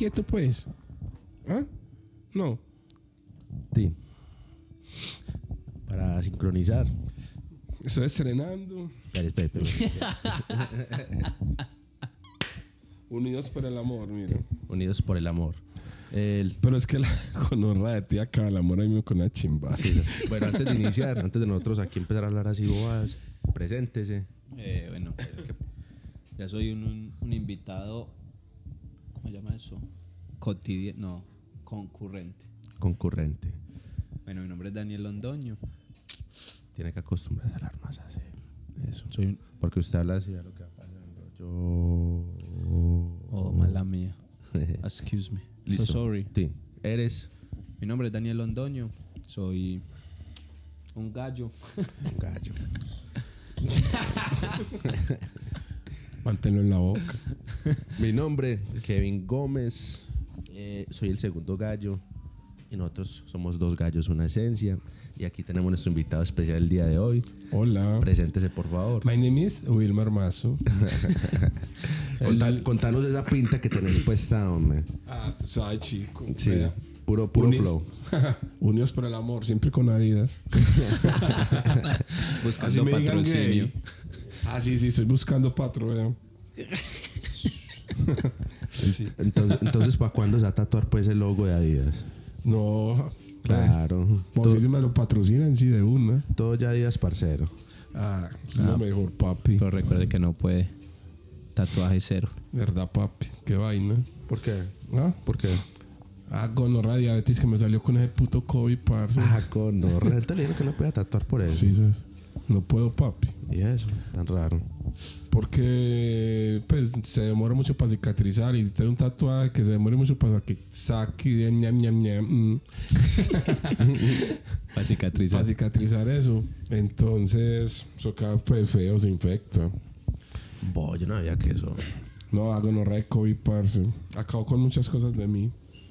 quieto, pues. ¿Ah? No. Sí. Para sincronizar. Estoy estrenando. Espera, espera, espera. Unidos por el amor, mira. Unidos por el amor. El- Pero es que la conorra de tía acaba el amor ahí mismo con la chimba. sí, bueno, antes de iniciar, antes de nosotros aquí empezar a hablar así bobadas, preséntese. Eh, bueno, ya soy un, un- un invitado, ¿cómo se llama eso? Cotidiano, no, concurrente. Concurrente. Bueno, mi nombre es Daniel Londoño. Tiene que acostumbrarse a hablar más así. Eso. Soy un... Porque usted habla así a lo que va pasando. Yo. Oh, mala mía. Excuse me. Listo. So sorry. Sí. Eres Mi nombre es Daniel Londoño. Soy un gallo. un gallo. Manténlo en la boca. Mi nombre, Kevin Gómez. Eh, soy el segundo gallo. Y nosotros somos dos gallos, una esencia. Y aquí tenemos nuestro invitado especial el día de hoy. Hola. Preséntese, por favor. My name is Wilmer Mazo. Conta- contanos esa pinta que tenés puesta, hombre. Ah, tú sabes, chico. Sí, Vea. puro, puro Unis- flow. Unidos por el amor, siempre con Adidas. Buscando me digan patrocinio. gay. Ah, sí, sí, estoy buscando sí, sí. Entonces, entonces ¿para cuándo se va a tatuar pues el logo de Adidas? No, Claro. Pues, Todo, si me lo patrocinan, sí, de una. todo ya Adidas, parcero. Ah, es lo mejor, papi. Pero recuerde que no puede. Tatuaje cero. ¿Verdad, papi? Qué vaina. ¿Por qué? ¿Ah? ¿Por qué? Ah, gonorrea diabetes que me salió con ese puto COVID, parce. Ah, con no. Realmente le dijeron que no podía tatuar por eso. Sí, ¿sabes? No puedo, papi. Y eso, tan raro. Porque, pues, se demora mucho para cicatrizar y tengo un tatuaje que se demora mucho para que saque de ñam, ñam, ñam, mm, Para cicatrizar. para cicatrizar eso. Entonces, eso queda pues, feo, se infecta. Bo, yo no había que eso. No, hago no COVID, parce. Acabó con muchas cosas de mí.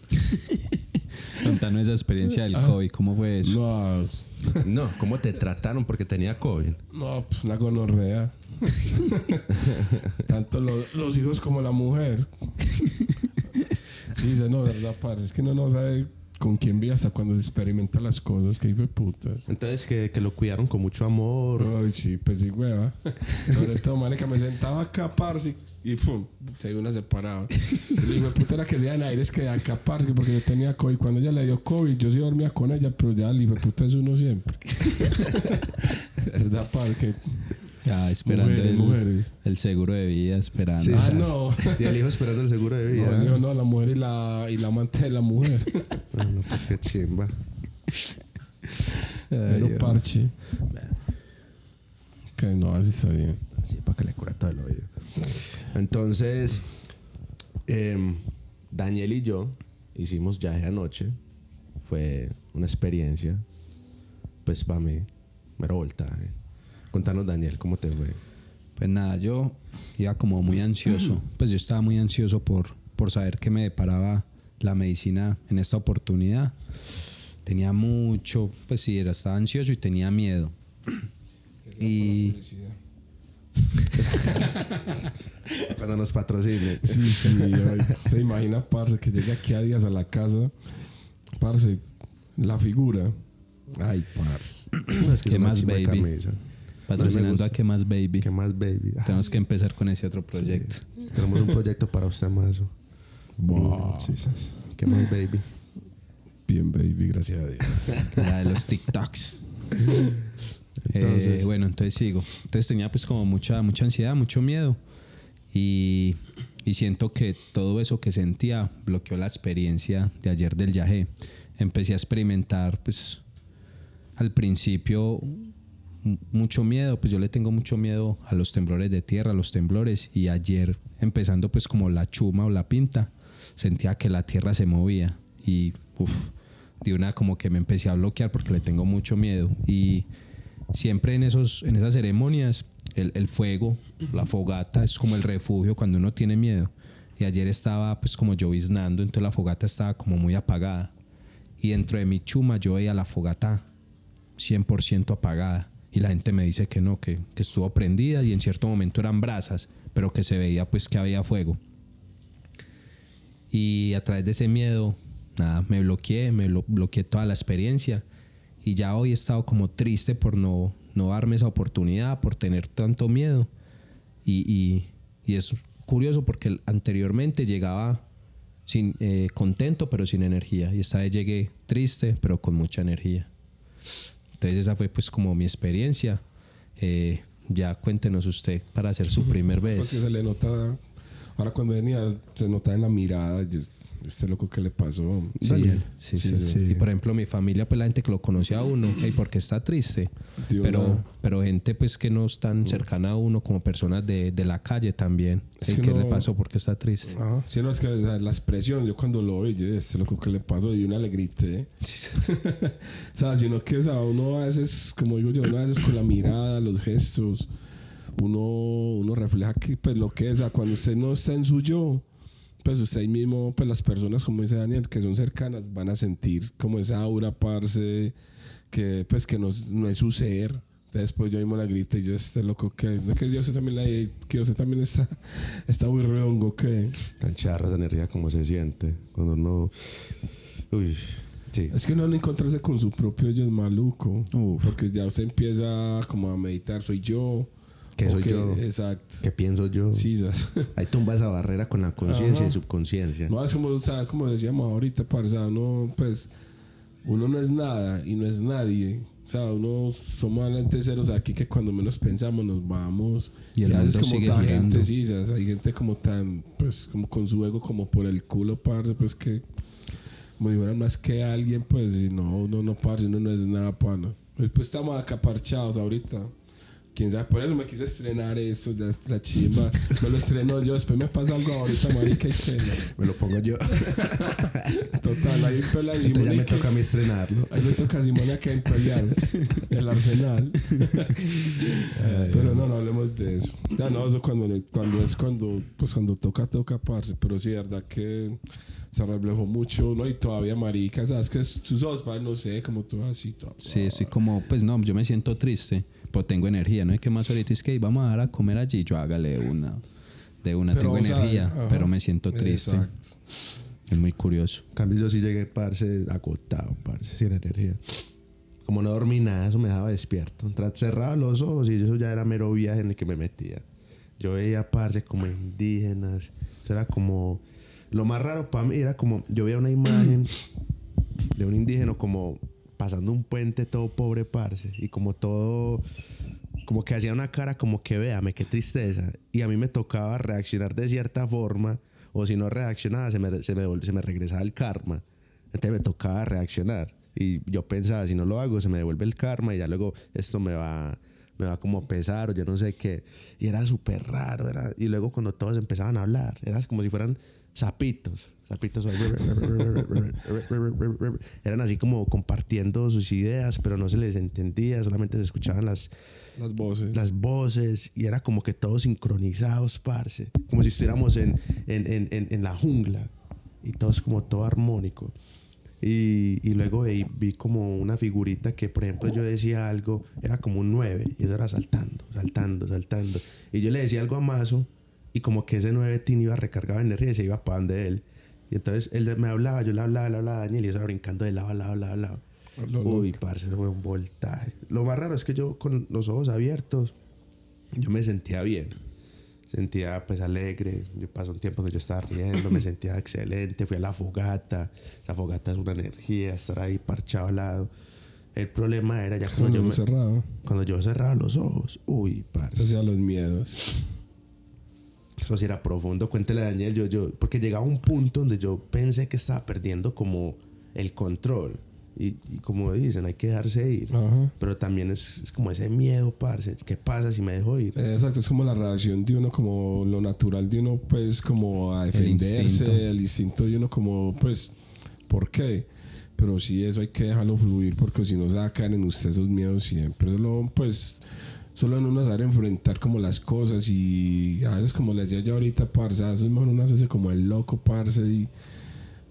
Contanos esa experiencia del COVID. ¿Cómo fue eso? No, No, ¿cómo te trataron porque tenía COVID? no, pues, la gonorrea. Tanto lo- los hijos como la mujer. Sí, sí, no, verdad, parce. Es que uno no sabe con quién vive hasta cuando se experimenta las cosas. Que hijo de putas. Entonces, que, que lo cuidaron con mucho amor. Ay, sí, pues sí, hueva. Sobre todo, marica, me sentaba acá, parce, y pum, se dio una separada. Y le digo, puta, era que sean aires que de acá, parce, porque yo tenía COVID. Cuando ella le dio COVID, yo sí dormía con ella, pero ya el hijo de puta es uno siempre. ¿Verdad, parce? Ya esperando mujeres, el, mujeres. el seguro de vida, esperando. Sí, Ah, no. Y el hijo esperando el seguro de vida. No, no, la mujer y la, y la amante de la mujer. Bueno, pues qué chimba. Pero parche. Que no, así está bien. Así para que le cura todo el oído. Entonces, em, Daniel y yo hicimos viaje anoche. Fue una experiencia, pues para mí, mero voltaje. Contanos, Daniel, ¿cómo te fue? Pues nada, yo iba como muy ansioso. Pues yo estaba muy ansioso por, por saber qué me deparaba la medicina en esta oportunidad. Tenía mucho, pues sí, era, estaba ansioso y tenía miedo. Y Cuando nos patrocine. Sí, sí. ay, Usted imagina, parce, que llegue aquí a días a la casa. Parce, la figura. Ay, parce. Es que ¿Qué más, baby? camisa. Patrocinando a qué más, baby. ¿Qué más, baby? Tenemos que empezar con ese otro proyecto. Tenemos un proyecto para usted, más. Wow. ¿Qué más, baby? Bien, baby, gracias a Dios. La de los TikToks. Entonces- Eh, bueno, entonces sigo. Entonces tenía pues como mucha, mucha ansiedad, mucho miedo. Y, y siento que todo eso que sentía bloqueó la experiencia de ayer del viaje. Empecé a experimentar pues al principio mucho miedo, pues yo le tengo mucho miedo a los temblores de tierra, a los temblores y ayer empezando pues como la chuma o la pinta, sentía que la tierra se movía y uff, de una como que me empecé a bloquear porque le tengo mucho miedo y siempre en esos en esas ceremonias el, el fuego, la fogata es como el refugio cuando uno tiene miedo y ayer estaba pues como lloviznando, entonces la fogata estaba como muy apagada y dentro de mi chuma yo veía la fogata 100% apagada y la gente me dice que no, que, que estuvo prendida y en cierto momento eran brasas, pero que se veía pues que había fuego. Y a través de ese miedo, nada, me bloqueé, me blo- bloqueé toda la experiencia y ya hoy he estado como triste por no, no darme esa oportunidad, por tener tanto miedo. Y, y- y es curioso porque anteriormente llegaba sin, eh, contento pero sin energía y esta vez llegué triste pero con mucha energía. Entonces esa fue pues como mi experiencia. Eh, ya cuéntenos usted para hacer su primer Porque vez. se le nota. Ahora cuando venía, se nota en la mirada. yo- este loco que le pasó. Sí, sí, sí, sí. Y por ejemplo, mi familia, pues la gente que lo conocía a uno, hey, porque está triste. Dio Pero, pero gente pues que no es tan cercana a uno como personas de, de la calle también. Es Hey, que ¿Qué le no- pasó? ¿Por qué está triste? Ajá. Sí, no, es que o sea, la expresión, yo cuando lo vi, yo, este loco que le pasó, y una le grité. o sea, sino que, o sea, uno a veces, como digo yo, uno a veces con la mirada, los gestos, uno, uno refleja que, pues, lo que es, o sea, cuando usted no está en su yo, pues usted ahí mismo, pues las personas, como dice Daniel, que son cercanas, van a sentir como esa aura, parce, que, pues, que no, es- no es su ser. Entonces, pues yo mismo la grité, y yo, este loco que, de que Dios también la, que usted también está, está muy redongo, que... Tan charra esa energía como se siente. Cuando uno. Uy, sí. Es que no encontrarse con su propio yo es maluco. Uf. Porque ya usted empieza como a meditar, soy yo. ¿Qué o soy que- yo? Exacto. ¿Qué pienso yo? Sí. Ahí tumba esa barrera con la conciencia y subconsciencia. No, es como, como decíamos ahorita, parza, uno, pues, uno no es nada y no es nadie. O sea, uno somos ceros aquí que cuando menos pensamos nos vamos. Y el mundo como sigue gente, sí, ¿sabes? hay gente como tan, pues, como con su ego como por el culo, parce, pues que como si fueran más que alguien, pues, y no, uno no, parce, uno no es nada, pana. Pues, pues estamos acá parchados ahorita. Quién sabe, por eso me quise estrenar esto, ya la chimba. Me lo estreno yo, después me pasa algo ahorita, marica, y. Me lo pongo yo. Total, ahí pela Entonces ya me toca a mí estrenarlo. Ahí le toca a Simón que pelear el arsenal. pero no, no hablemos de eso. Ya no, eso cuando, le- cuando es cuando, pues cuando toca, toca, parce. Pero sí, verdad que se reflejó mucho, ¿no? Y todavía, marica, ¿sabes? Que ojos, padre, no sé, como tú así. todo. Sí, estoy como, pues no, yo me siento triste, pero tengo energía, ¿no? hay que más ahorita es que vamos a dar a comer allí, yo hágale una, de una, tengo sea, energía, pero me siento triste. Exacto. Es muy curioso. En cambio, yo sí llegué, parce, agotado, parce, sin energía. Como no dormí nada, eso me dejaba despierto. Cerraba los ojos y eso ya era mero viaje en el que me metía. Yo veía, parce, como indígenas. Eso era como... Lo más raro para mí era como... Yo veía una imagen de un indígena como pasando un puente todo pobre, parce. Y como todo... Como que hacía una cara como que véame, qué tristeza. Y a mí me tocaba reaccionar de cierta forma. O si no reaccionaba, se me, se me, se me regresaba el karma. Entonces me tocaba reaccionar. Y yo pensaba, si no lo hago, se me devuelve el karma y ya luego esto me va, me va como a pesar o yo no sé qué. Y era súper raro. Era, y luego cuando todos empezaban a hablar, era como si fueran sapitos. Sapitos. Eran así como compartiendo sus ideas, pero no se les entendía, solamente se escuchaban las, Las voces. las voces y era como que todos sincronizados, parce. Como si estuviéramos en, en, en, en, en la jungla y todos como todo armónico. Y, y luego vi, vi como una figurita que, por ejemplo, yo decía algo, era como un 9 y eso era saltando, saltando, saltando. Y yo le decía algo a Mazo y como que ese 9 tin iba recargado de energía y se iba para donde él. Y entonces él me hablaba, yo le hablaba, le hablaba a Daniel y eso era brincando de lado a lado, lado a lado. Lo Uy, parce, eso fue un voltaje. Lo más raro es que yo con los ojos abiertos, yo me sentía bien. Sentía pues alegre. Yo pasó un tiempo que yo estaba riendo, me sentía excelente. Fui a la fogata. La fogata es una energía, estar ahí parchado al lado. El problema era ya cuando Cuando yo, me- cerrado. cuando yo cerraba los ojos. Uy, parce. Hacía los miedos. Eso sí era profundo. Cuéntele a Daniel, yo, yo, porque llegaba un punto donde yo pensé que estaba perdiendo como el control. Y, y como dicen, hay que dejarse ir. Ajá. Pero también es, es como ese miedo, parce. ¿Qué pasa si me dejo ir? Exacto, es como la reacción de uno, como lo natural de uno, pues, como a defenderse, instinto. el instinto de uno, como, pues, ¿por qué? Pero sí, eso hay que dejarlo fluir, porque si no se va a caer en usted esos miedos siempre. Solo, pues, solo en uno saber enfrentar como las cosas y a veces, como les decía yo ahorita, parce, a veces mejor uno hace como el loco, parce, y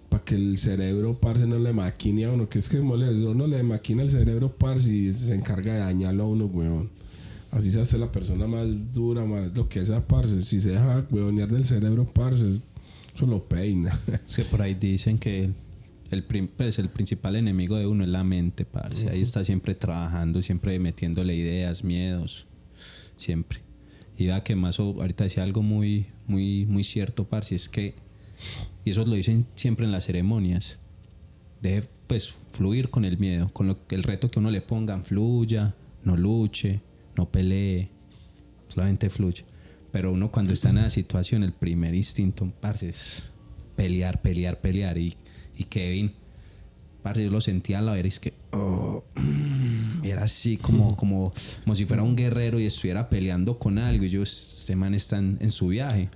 para que el cerebro, parce, no le maquine a uno. Que es que uno le maquina el cerebro, parce, y se encarga de dañarlo a uno, weón. Así se hace la persona más dura, más lo que es parce. Si se deja weonear del cerebro, parce, eso lo peina. Es que por ahí dicen que el, pues, el principal enemigo de uno es la mente, parce. Ahí está siempre trabajando, siempre metiéndole ideas, miedos, siempre. Y vea que más ahorita decía algo muy, muy, muy cierto, parce, es que, y eso lo dicen siempre en las ceremonias, deje pues fluir con el miedo, con lo, el reto que uno le pongan, fluya, no luche, no pelee, solamente fluye. Pero uno cuando está en esa situación, el primer instinto, parce, es pelear, pelear, pelear. Y, y Kevin, parce, yo lo sentía a la ver, es que oh, era así como, como, como si fuera un guerrero y estuviera peleando con algo. Y yo, este man está en, en su viaje.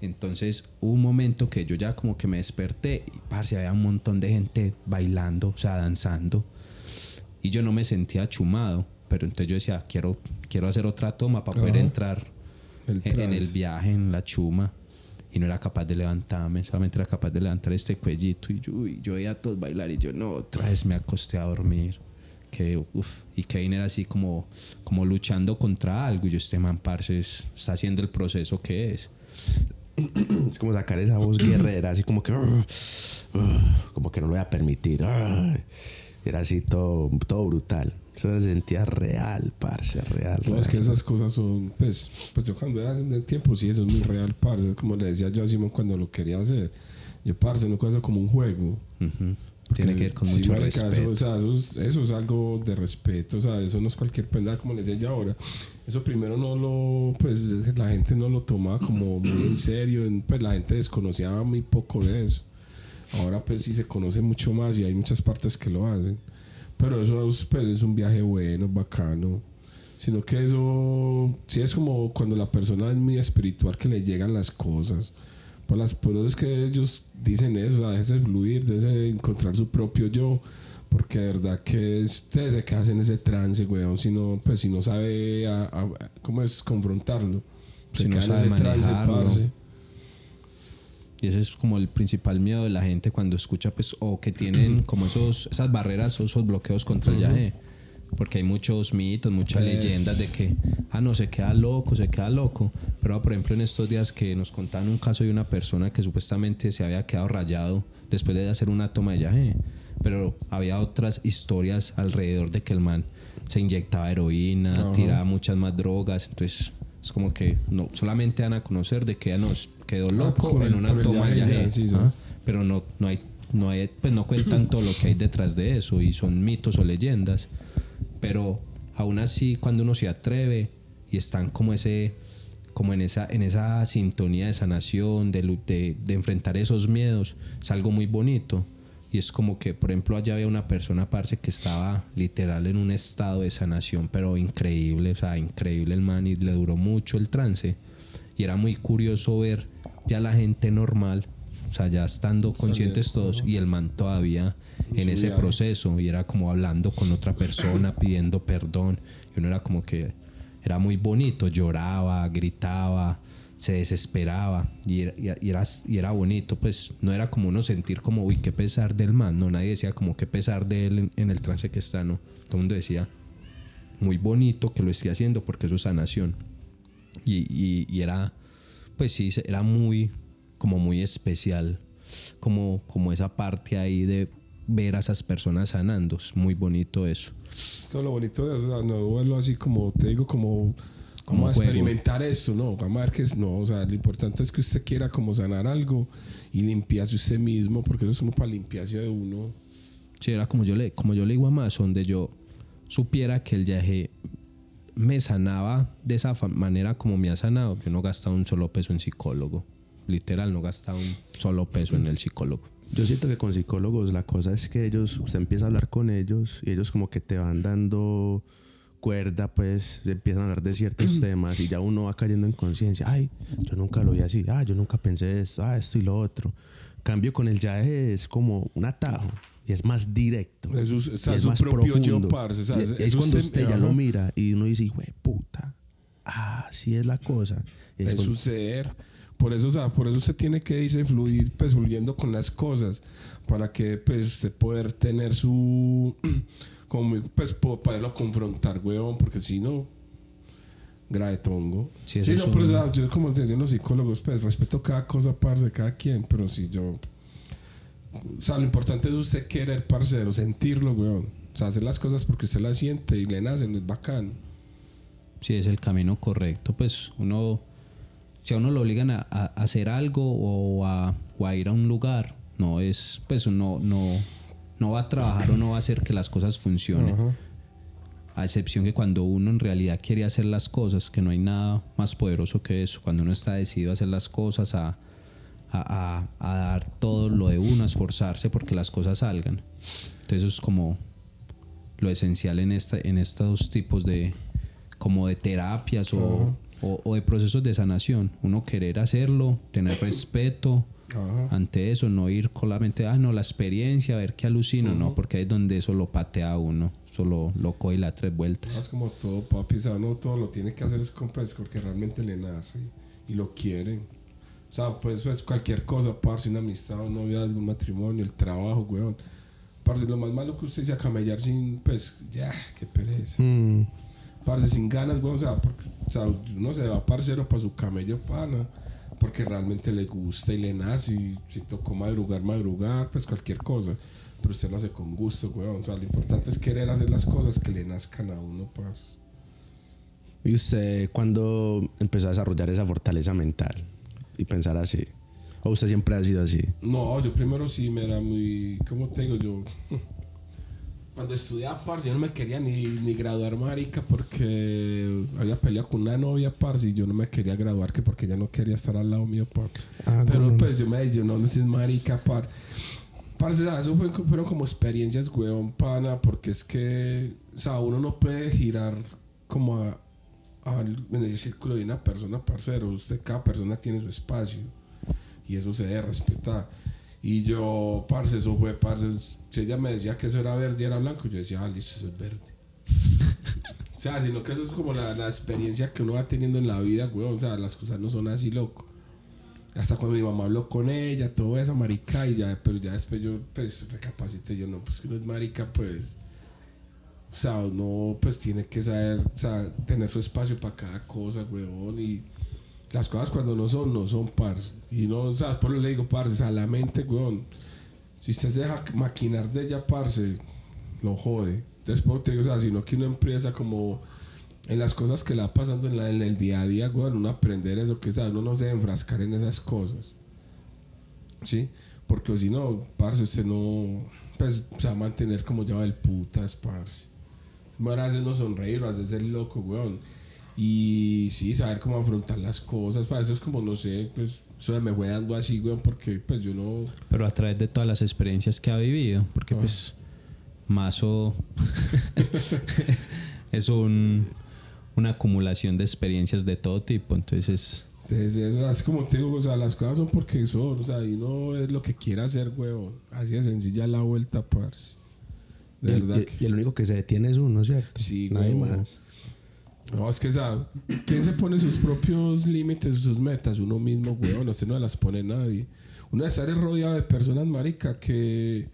Entonces hubo un momento que yo ya como que me desperté y parce, había un montón de gente bailando, o sea, danzando. Y yo no me sentía chumado, pero entonces yo decía, quiero, quiero hacer otra toma para poder Ajá. entrar en, en el viaje, en la chuma. Y no era capaz de levantarme, solamente era capaz de levantar este cuellito. Y yo, uy, yo veía a todos bailar y yo, no, otra vez me acosté a dormir. Que, uf, y Kevin era así como, como luchando contra algo. Y yo, este man, parce, es- está haciendo el proceso que es. Es como sacar esa voz guerrera, así como que. Como que no lo voy a permitir. Era así todo, todo brutal. Eso se sentía real, parce, real. No, real. es que esas cosas son, pues, pues yo cuando era en el tiempo, sí, eso es muy real, parce. Como le decía yo a Simón cuando lo quería hacer. Yo, parce, no eso como un juego. Tiene que ver con mucho respeto. o sea, eso es, eso es algo de respeto, o sea, eso no es cualquier pendejada como les decía yo ahora. Eso primero no lo, pues la gente no lo tomaba como muy en serio, pues la gente desconocía muy poco de eso. Ahora pues sí se conoce mucho más y hay muchas partes que lo hacen. Pero eso es, pues, es un viaje bueno, bacano. Sino que eso sí es como cuando la persona es muy espiritual que le llegan las cosas. Por, las, por eso es que ellos dicen eso, a veces fluir, de encontrar su propio yo. Porque de verdad que ustedes se quedan en ese trance, weón. Si no, pues si no sabe a- a- cómo es confrontarlo. Se Si no queda en sabe ese trance, manejarlo. parce. Y ese es como el principal miedo de la gente cuando escucha, pues, o que tienen como esos, esas barreras o esos bloqueos contra el viaje. Porque hay muchos mitos, muchas Es- leyendas de que, ah, no, se queda loco, se queda loco. Pero, por ejemplo, en estos días que nos contaban un caso de una persona que supuestamente se había quedado rayado después de hacer una toma de viaje. Pero había otras historias alrededor de que el man se inyectaba heroína, Ajá. tiraba muchas más drogas. Entonces, es como que no solamente van a conocer de que ya nos quedó loco por en una toma ya, viaje. sí, ¿ah? pero no, no hay, no hay, pues no cuentan todo lo que hay detrás de eso y son mitos o leyendas. Pero aún así, cuando uno se atreve y están como ese, como en esa, en esa sintonía de sanación, de, de, de enfrentar esos miedos, es algo muy bonito. Y es como que, por ejemplo, allá había una persona, parce, que estaba literal en un estado de sanación, pero increíble, o sea, increíble el man y le duró mucho el trance. Y era muy curioso ver ya la gente normal, o sea, ya estando conscientes todos, y el man todavía en ese proceso, y era como hablando con otra persona, pidiendo perdón, y uno era como que era muy bonito, lloraba, gritaba, se desesperaba, y era, y era, y era bonito, pues no era como uno sentir como, uy, qué pesar del man, no, nadie decía como qué pesar de él en, en el trance que está, no, todo el mundo decía, muy bonito que lo esté haciendo porque eso es sanación. Y, y- y era, pues sí, era muy, como muy especial, como, como esa parte ahí de ver a esas personas sanando. Es muy bonito eso. Todo lo bonito de eso, o sea, no verlo así como, te digo, como, Como como a juego. experimentar esto, no, vamos a ver que es, no, o sea, lo importante es que usted quiera como sanar algo y limpiarse usted mismo, porque eso es como para limpiarse de uno. Sí, era como yo le, como yo le digo a más, donde yo supiera que el viaje me sanaba de esa manera como me ha sanado. Yo no gastaba un solo peso en psicólogo. Literal, no gastaba un solo peso en el psicólogo. Yo siento que con psicólogos la cosa es que ellos, usted empieza a hablar con ellos y ellos como que te van dando cuerda, pues se empiezan a hablar de ciertos temas y ya uno va cayendo en conciencia. Ay, yo nunca lo vi así. Ah, yo nunca pensé esto. Ah, esto y lo otro. Cambio con el yaje es como un atajo y es más directo. Es o sea, es su más propio yo, profundo. parce, o sea, Y es- es, cuando usted- usted ya lo mira y uno dice, güey, puta. Ah, así es la cosa. Es cuando- su ser. Por eso, o sea, por eso usted tiene que irse fluir, pues fluyendo con las cosas, para que pues usted poder tener su, como, pues po- poderlo confrontar, weón, porque si no, grave tongo. Sí, Sí, no, pero o sea, yo como te digo los psicólogos, pues respeto cada cosa, parce, cada quien, pero si yo, o sea, lo importante es usted querer, parcero, sentirlo, weón. O sea, hacer las cosas porque usted las siente y le nacen, es bacán. si es el camino correcto, pues uno, si a uno lo obligan a, a hacer algo o a, o a ir a un lugar, no es, pues uno no, no va a trabajar o no va a hacer que las cosas funcionen. Ajá. A excepción que cuando uno en realidad quiere hacer las cosas, que no hay nada más poderoso que eso, cuando uno está decidido a hacer las cosas, a, a, a- a dar todo lo de uno, a esforzarse porque las cosas salgan. Entonces eso es como lo esencial en, esta, en estos tipos de, como de terapias o, o- o de procesos de sanación. Uno querer hacerlo, tener respeto ante eso, no ir solamente, ah, no, la experiencia, a ver qué alucino, no, porque ahí es donde eso lo patea a uno, solo lo coge y la tres vueltas. Es como todo, papi, o sea, uno todo lo tiene que hacer es con, pues, porque realmente le nace y lo quiere. O sea, pues, pues cualquier cosa, parce, una amistad, un noviazgo, un matrimonio, el trabajo, weón. Parce, lo más malo que usted sea camellar sin, pues, ya, qué pereza. Mm. Parce, sin ganas, weón, o sea, porque, o sea, uno se va parcero para su camello, pana, porque realmente le gusta y le nace, y si tocó madrugar, madrugar, pues cualquier cosa. Pero usted lo hace con gusto, weón. O sea, lo importante es querer hacer las cosas que le nazcan a uno, parce. ¿Y usted cuándo empezó a desarrollar esa fortaleza mental y pensar así? ¿O usted siempre ha sido así? No, yo primero sí me era muy. ¿Cómo te digo? Yo. Cuando estudiaba, parce, yo no me quería ni, ni graduar, marica, porque había peleado con una novia, parce, y yo no me quería graduar, que porque ella no quería estar al lado mío, parce. Ah, Pero no, no. pues yo me dije, no, no soy marica, par. Parce, sea, eso fue- fueron como experiencias, weón, pana, porque es que, o sea, uno no puede girar como a, en el círculo de una persona, parcero. Usted, cada persona tiene su espacio y eso se debe respetar. Y yo, parce, eso fue, parce, si ella me decía que eso era verde y era blanco, yo decía, ah, listo, eso es verde. o sea, sino que eso es como la, la experiencia que uno va teniendo en la vida, weón. O sea, las cosas no son así, loco. Hasta cuando mi mamá habló con ella, todo eso, marica, y ya, pero ya después yo, pues, recapacité, yo, no, pues que uno es marica, pues, o sea, uno, pues, tiene que saber, o sea, tener su espacio para cada cosa, weón, y las cosas cuando no son, no son, parce, y no, o sea, por eso le digo, parce, o sea, la mente, weón, si usted se deja maquinar de ella, parce, lo jode, después te digo, o sea, sino que uno empieza como en las cosas que le va pasando en, la- el día a día, weón, uno aprender eso, que sabe, uno no se debe enfrascar en esas cosas. ¿Sí? Porque si no, parce, usted no, pues, se va a mantener como llama el putas, parce. Bueno, hacernos sonreír o hacerse el loco, weón. Y sí, saber cómo afrontar las cosas, para eso es como, no sé, pues, eso me fue dando así, weón, porque, pues, yo no... Pero a través de todas las experiencias que ha vivido, porque Ah. pues Mazo es un, una acumulación de experiencias de todo tipo, entonces Entonces, eso, es como te digo, o sea, las cosas son porque son, o sea, y no es lo que quiera hacer, weón. Así de sencilla la vuelta, parce. De y, el, verdad y- que... y el único que se detiene es uno, ¿cierto? Sí, Nadie más. No, es que, sea, ¿quién se pone sus propios límites, sus metas? Uno mismo, weón. Usted no las pone nadie. Uno debe estar rodeado de personas, marica, que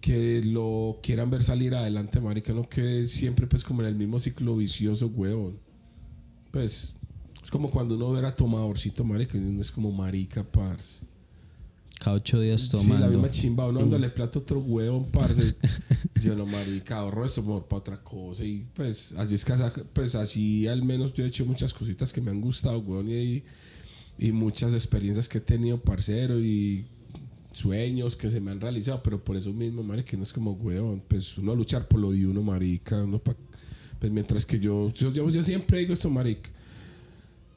que lo quieran ver salir adelante, marica, no que siempre pues como en el mismo ciclo vicioso, weón. Pues es como cuando uno era tomadorcito, marica, y uno es como marica, parce. Cada ocho días Sí, tomando. la misma chimba, uno dándole plato a otro huevón, parce. yo no, marica, ahorro esto mejor para otra cosa. Y pues, así es que, pues así al menos yo he hecho muchas cositas que me han gustado, huevón, y, y muchas experiencias que he tenido, parcero, y sueños que se me han realizado, pero por eso mismo, marica, no es como, huevón, pues uno a luchar por lo de uno, marica, uno pa- pues mientras que yo, yo, yo, yo siempre digo esto, marica.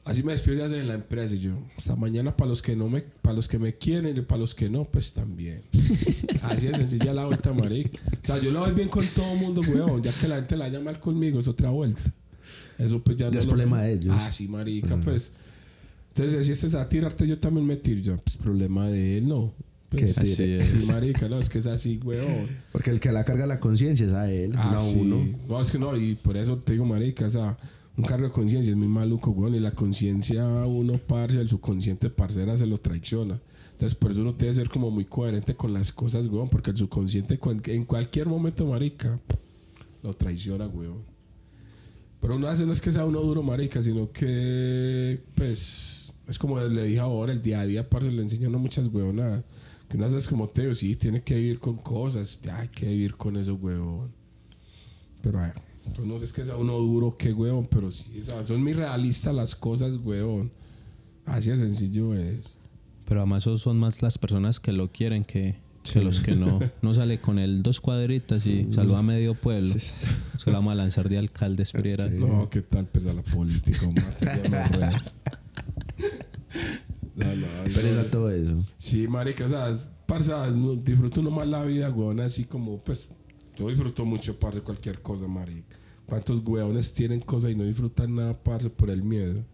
Así me despido ya de la empresa y yo, hasta mañana para los que no me, para los que me quieren y para los que no, pues también. Así de sencilla la vuelta, marica. O sea, yo lo voy bien con todo el mundo, weón, ya que la gente la haya mal conmigo, es otra vuelta. Eso pues ya Ya es lo- problema de ellos. Ah, sí, marica, pues. Entonces, si este es a tirarte, yo también me tiro. Yo, pues problema de él, no. Pues, Que tire. Sí, marica, no, es que es así, weón. Porque el que la carga la conciencia es a él, Ah, no a sí. uno. No, es que no, y por eso te digo, marica, o sea, un cargo de conciencia es muy maluco, weón. Y la conciencia uno, parce, el subconsciente parcera se lo traiciona. Entonces, por eso uno debe ser como muy coherente con las cosas, weón. Porque el subconsciente en cualquier momento, marica, lo traiciona, weón. Pero uno hace no es que sea uno duro, marica, sino que, pues, es como le dije ahora, el día a día, parce, le enseña a uno muchas weonadas. Que uno hace es como Teo, sí, tiene que vivir con cosas. Ya hay que vivir con eso, weón. Pero, ay, pues no es que sea uno duro, que weón, pero sí, o sea, son muy realistas las cosas, weón. Así de sencillo es. Pero además son- son más las personas que lo quieren que, que los que no. No sale con él dos cuadritas y saluda a medio pueblo. Se lo vamos a lanzar de alcalde, espera. No, ¿qué tal pesa la política, no. No, no, Pero era todo eso. Sí, marica, o sea, parce, no, disfruto uno más la vida, weón, así como, pues, yo disfruto mucho, parce, cualquier cosa, marica. ¿Cuántos weones tienen cosas y no disfrutan nada, parce, por el miedo?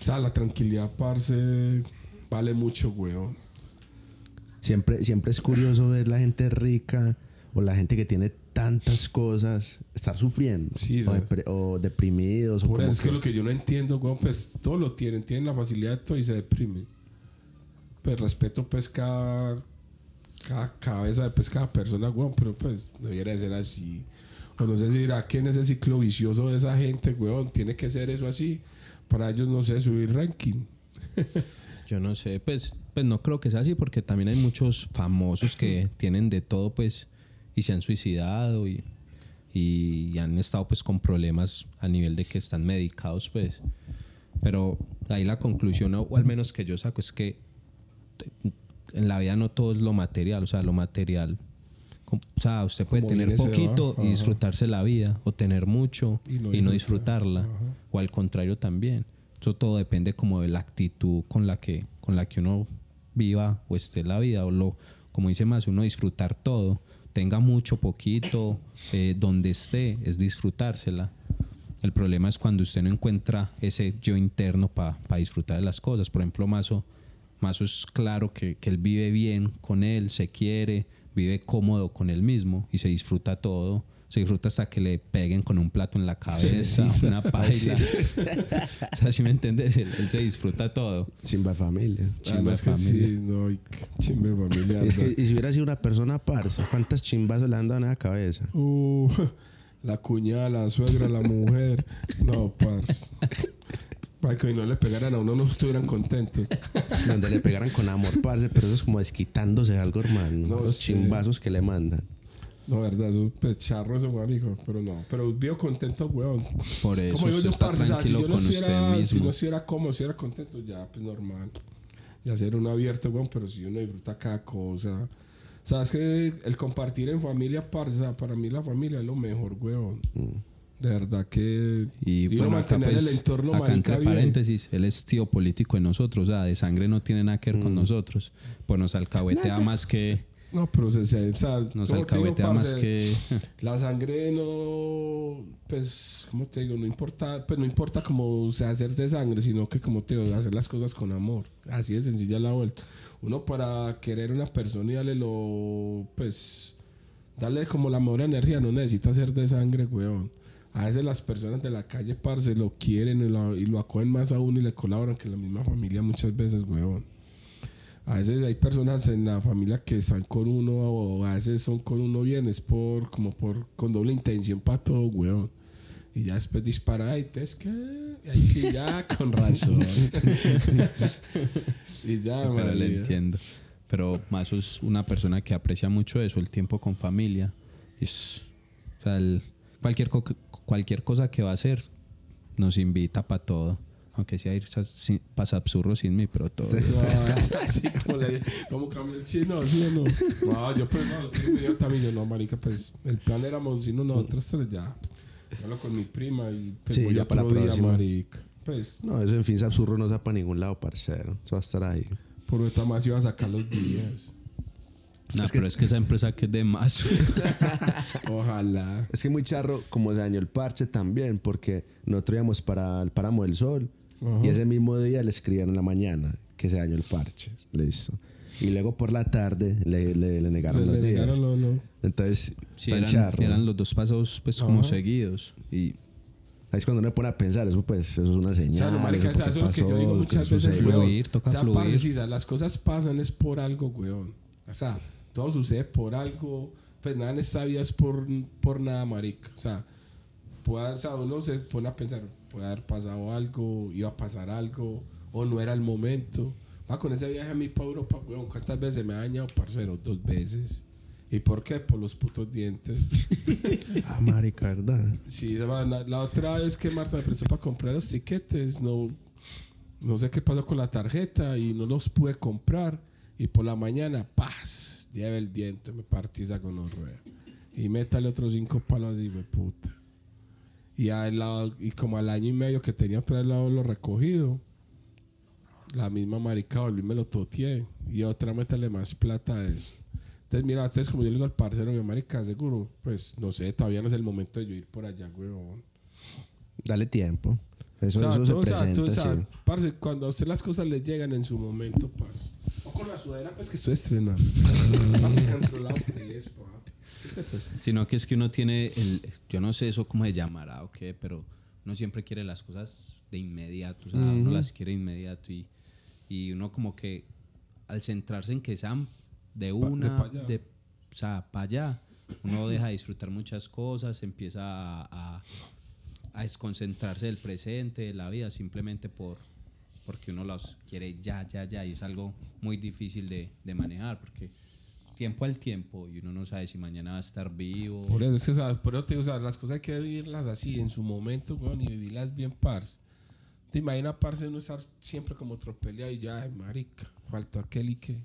O sea, la tranquilidad, parce, vale mucho, weón. Siempre, siempre es curioso ver la gente rica o la gente que tiene tantas cosas estar sufriendo. Sí, o, o deprimidos. o Por eso es que lo que yo no entiendo, weón, pues, todos lo tienen, tienen la facilidad de todo y se deprimen. Pues, respeto, pues, cada, cada cabeza de pues, cada persona, weón, pero, pues, debiera de ser así. O no sé si dirá que en ese ciclo vicioso de esa gente, weón, tiene que ser eso así. Para ellos, no sé, subir ranking. Yo no sé, pues, pues no creo que sea así porque también hay muchos famosos que tienen de todo, pues, y se han suicidado y, y han estado pues con problemas a nivel de que están medicados, pues. Pero ahí la conclusión, o al menos que yo saco, es que en la vida no todo es lo material, o sea, lo material. O sea, usted puede Como tener va, poquito y disfrutarse la vida, o tener mucho Y y no no, disfrutar, disfrutarla, ajá. o al contrario también. Eso todo depende como de la actitud con la que, con la que uno viva o esté la vida, o lo, como dice más, uno disfrutar todo, tenga mucho, poquito, eh, donde esté, es disfrutársela. El problema es cuando usted no encuentra ese yo interno para disfrutar de las cosas. Por ejemplo, Mazo, Mazo es claro que, que él vive bien con él, se quiere, vive cómodo con él mismo y se disfruta todo. Se disfruta hasta que le peguen con un plato en la cabeza, una paila. o sea, si me entiendes, él, él se disfruta todo. Chimba de familia. Chimba de que familia. sí, no, chimba de familia. Es que, y si hubiera sido una persona parsa, ¿cuántas chimbazos le han dado en la cabeza? Uh, la cuñada, la suegra, la mujer. No, parce. Para que no le pegaran a uno, no estuvieran contentos. Donde le pegaran con amor, parce, pero eso es como desquitándose de algo, hermano. No, Los sí. chimbazos que le mandan. No, verdad, eso pues charro eso, marico. Pero no, pero vivo contento, weón. Por eso Como yo, está parce, si yo no con usted estuviera, si no estuviera cómodo, si estuviera contento, ya, pues normal. Ya ser uno abierto, weón, pero si uno disfruta cada cosa. O sea, es que el compartir en familia, parce, para mí la familia es lo mejor, weón. De verdad que... Y bueno, acá, mantener pues, el entorno, acá entre bien. paréntesis, él es tío político de nosotros, o sea, de sangre no tiene nada que ver Mm. con nosotros. Pues nos alcahuetea más que... No, pero se, se- o sea, Nos digo, alcahuetea más que... La sangre no, pues, ¿cómo te digo? No importa, pues no importa cómo se hacer de sangre, sino que como te digo, hacer las cosas con amor. Así de sencilla la vuelta. Uno para querer a una persona y darle lo, pues, darle como la mejor energía, no necesita ser de sangre, weón. A veces las personas de la calle, parce, lo quieren y lo, y lo acogen más a uno y le colaboran que la misma familia muchas veces, weón. A veces hay personas en la familia que están con uno o a veces son con uno bien, es por como por con doble intención para todo, weón. Y ya después dispara y es que y ahí sí ya con razón. y ya, Pero le María. entiendo. Pero Mazo es una persona que aprecia mucho eso, el tiempo con familia. Es, o sea, el- cualquier, co- cualquier cosa que va a hacer nos invita para todo. Aunque sea ir sin, absurdo sin mí, pero todo. No, así como, le, como cambió el chino, ¿sí o no? No, yo pues no, mi idiota, yo no, marica, pues el plan éramos sino nosotros tres ya. Yo hablo con mi prima y pues Sí, voy ya a para la día, próxima. marica. Pues, No, eso en fin, absurdo no está para ningún lado, parcero. Eso va a estar ahí. por esta más iba a sacar los días. Nah, Es que- pero es que esa empresa que es de Mazo. Ojalá. Es que muy charro como se dañó el parche también, porque nosotros íbamos para el Páramo del Sol Ajá. y ese mismo día le escribieron en la mañana que se dañó el parche. Listo. Y luego por la tarde le, le- le negaron Le- los le días. negaron lo- lo- Entonces, Sí, eran, charro. eran los dos pasos pues como seguidos. Y Ahí es cuando uno pone a pensar, eso pues, eso es una O señal. sea, no, marica, eso es lo que yo digo muchas veces. Fluir, toca o sea, fluir. parce, si las cosas pasan es por algo, weón. O sea, todo sucede por algo. Pues nada en esta vida es por, por nada, marica. O sea, puede- o sea, uno se pone a pensar, puede haber pasado algo, iba a pasar algo, o no era el momento. Va con ese viaje a mí para Europa, weón. ¿Cuántas veces me ha dañado, parcero? Dos veces. ¿Y por qué? Por los putos dientes. Ah, marica, ¿verdad? Sí, la otra vez que Marta me prestó para comprar los tiquetes, no, no sé qué pasó con la tarjeta y no los pude comprar. Y por la mañana, paz, lleve el diente, me partí esa gonorrea. Y métale otros cinco palos y me puta. Y, al lado- y como al año y medio que tenía otra vez lado lo recogido, la misma marica volví me lo toteé. Y otra métale más plata a eso. Entonces, mira, entonces como yo le digo al parcero, mi marica, seguro, pues no sé, todavía no es el momento de yo ir por allá, weón. Dale tiempo. Eso, O sea, eso tú, se o sea, presenta, tú, o sea, sí. parce, cuando a usted las cosas le llegan en su momento, parce. O con la sudadera, pues que estoy estrenando. Papi, controlado por el es, papi. ¿Qué te pasa? Sino que es que uno tiene el, yo no sé eso cómo se llamará o qué, pero uno siempre quiere las cosas de inmediato, o sea, uno las quiere inmediato y, y uno como que al centrarse en que sean de Pa- de una, pa' de, o sea, para allá, uno deja de disfrutar muchas cosas, empieza a, a, a desconcentrarse del presente, de la vida, simplemente por porque uno los quiere ya, ya, ya, y es algo muy difícil de, de manejar, porque tiempo al tiempo, y uno no sabe si mañana va a estar vivo. Por eso, que, por eso te digo, sea, las cosas hay que vivirlas así, en su momento, weón, y vivirlas bien, parce. Te imaginas, parce, no estar siempre como tropeleado y ya, ay, marica, faltó aquel y qué.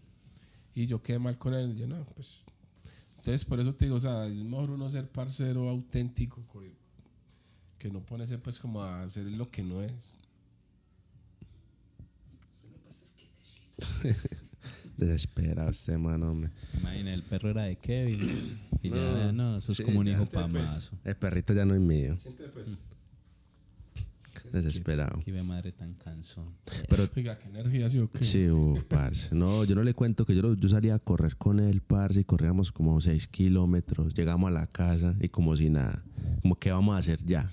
Y yo quedé mal con él, y yo, no, pues. Entonces, por eso te digo, o sea, es mejor uno ser parcero auténtico, co- que no ponerse, pues, como a hacer lo que no es. Desesperado este mano, hombre. Imagina, el perro era de Kevin. Y ya, no, eso es sí, como un hijo pamazo. El perrito ya no es mío. Siente, pues. Desesperado. Qué madre tan cansón. Pero Oiga, qué energía, sí o qué. Sí, uf, parce. No, yo no le cuento que yo, lo- yo salía a correr con él, parce, y corríamos como 6 kilómetros. Llegamos a la casa y como si nada. Como, ¿qué vamos a hacer ya?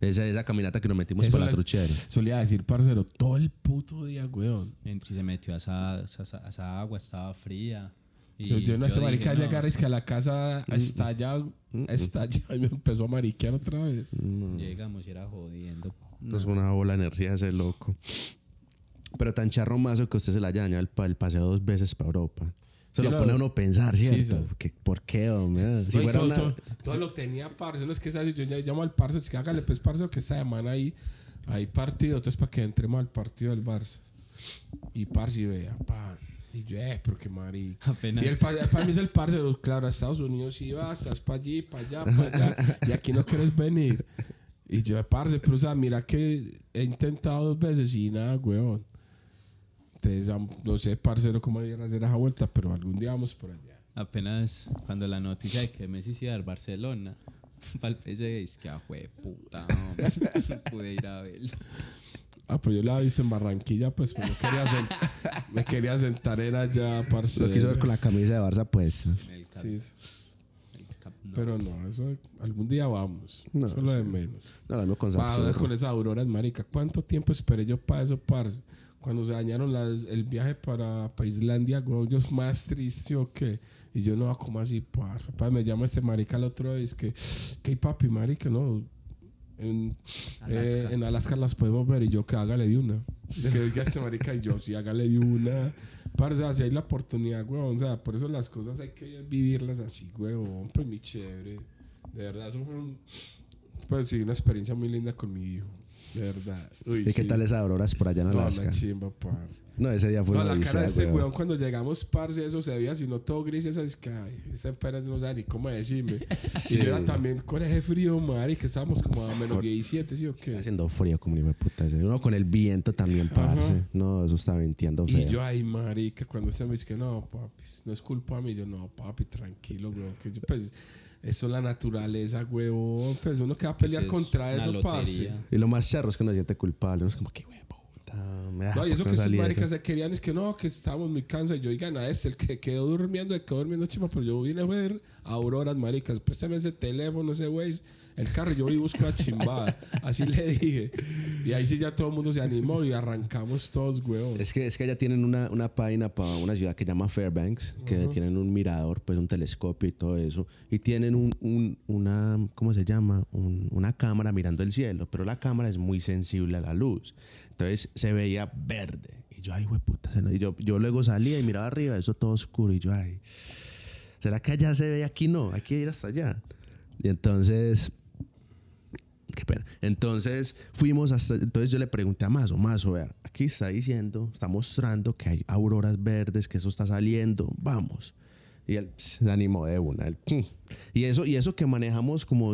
Esa, esa caminata que nos metimos Eso para la le- truchera. Solía decir, parcero, todo el puto día, weón. Y se metió a esa, esa, esa agua, estaba fría. Y Yo, yo no sé, dije, marica, no, llegar es que a la casa estallado, estallado y me empezó a mariquear otra vez. Llegamos y era jodiendo. No es una bola de energía ese loco. Pero tan charro mazo que usted se la haya dañado el, pa- el paseo dos veces para Europa. Se Sí, lo pone a uno a pensar, ¿cierto? sí. ¿Qué- ¿Por qué, hombre? Si No, fuera todo, una- todo- todo lo tenía parce, no es que sea así, yo ya llamo al parce, es que hágale pues parce que esta semana ahí hay partido, entonces para que entremos al partido del Barça. Y parce y vea, pan. Y yo, eh, pero qué marica. Apenas. Y el pa- para mí es el parce, claro, a Estados Unidos iba, estás para allí, para allá, para allá, y aquí no quieres venir. Y yo, parce, pero o sea, mira que he intentado dos veces y nada, weón. Am- no sé, parcero, cómo ir a hacer esa vuelta, pero algún día vamos por allá. Apenas cuando la noticia de que Messi se iba al Barcelona, para el PSG, es que, ah, puta, no pude ir a verlo. Ah, pues yo la he visto en Barranquilla, pues, pero me quería, me quería sentar en allá, parce. Lo quiso ver con la camisa de Barça puesta. En el Sí, el Nou. pero no, eso algún día vamos. No, eso es lo de menos. No, lo mismo con Va, Sapsoro. con esas auroras, marica. ¿Cuánto tiempo esperé yo para eso, parce? Cuando se dañaron las- el viaje para, para Islandia, güey, yo más triste o qué. Y yo no, como así, parce? Pa, me llama este marica el otro día y es que, ¿qué papi, marica? No, en Alaska. eh, en Alaska las podemos ver y yo que hágale de una. Es que diga este marica y yo, sí, hágale de una. Parce, así hay la oportunidad, weón. O sea, por eso las cosas hay que vivirlas así, weón. Pues muy chévere. De verdad, eso fue un, pues sí, una experiencia muy linda con mi hijo. De verdad. Uy, ¿Y qué tal esas auroras por allá en No, Alaska? una chimba, parce. No, ese día fue No, una la cara de este weón. cuando llegamos, parce, eso se veía sino todo gris, esa es que, ay, esta empera no sabe ni cómo decirme. Sí. Y era también con ese frío, madre, que estábamos como a menos 17, ¿sí o qué? Haciendo frío como ni me puta. Uno con el viento también, parce. No, eso está mintiendo Y feo. yo, ay, marica, cuando usted me dice que no, papi, no es culpa mí, yo, no, papi, tranquilo, weón, que yo, pues, eso es la naturaleza, weón, pues uno que va a que pelear es contra eso, parce. Y lo más charro es que uno se siente culpable. Uno es como que, da No, y eso que sus maricas se querían es que no, que estábamos muy cansados. Y yo, oigan, a este, el que quedó durmiendo, el que quedó durmiendo chima, pero yo vine a ver a Auroras, maricas. Préstame ese teléfono, ese güey, el carro. Yo voy y busco a chimbada. Así le dije. Y ahí sí ya todo el mundo se animó y arrancamos todos, weón. Es que, es que allá tienen una, una página para una ciudad que se llama Fairbanks, que tienen un mirador, pues un telescopio y todo eso. Y tienen un, un- una, ¿cómo se llama? Un- una cámara mirando el cielo, pero la cámara es muy sensible a la luz. Entonces se veía verde. Y yo, ay, puta. Y yo, yo luego salía y miraba arriba, eso todo oscuro. Y yo, ay, ¿será que allá se ve? Aquí no, hay que ir hasta allá. Y entonces Qué pena. Entonces fuimos hasta. Entonces yo le pregunté a Mazo, Mazo, vea, aquí está diciendo, está mostrando que hay auroras verdes, que eso está saliendo, vamos. Y él se animó de una. él, y, eso, y eso que manejamos como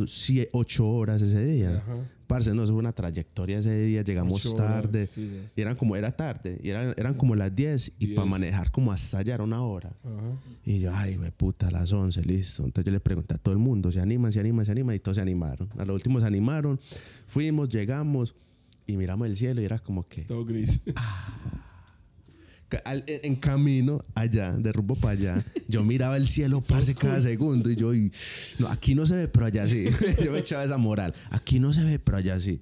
8 horas ese día. Ajá. Parce, no, eso fue una trayectoria ese día, llegamos horas, tarde. sí, sí, sí. Y eran como, era tarde, y eran, eran como las 10, y para manejar como hasta allá era una hora. Ajá. Y yo, ay, güey, puta, a las 11, listo. Entonces yo le pregunté a todo el mundo, ¿se animan, se animan, se animan? Y todos se animaron. A lo último se animaron, fuimos, llegamos y miramos el cielo y era como que... Todo gris. ca- al- en, camino allá, de rumbo para allá, yo miraba el cielo, parce, cada segundo. Y yo, y, no, aquí no se ve, pero allá sí. yo me echaba esa moral. Aquí no se ve, pero allá sí.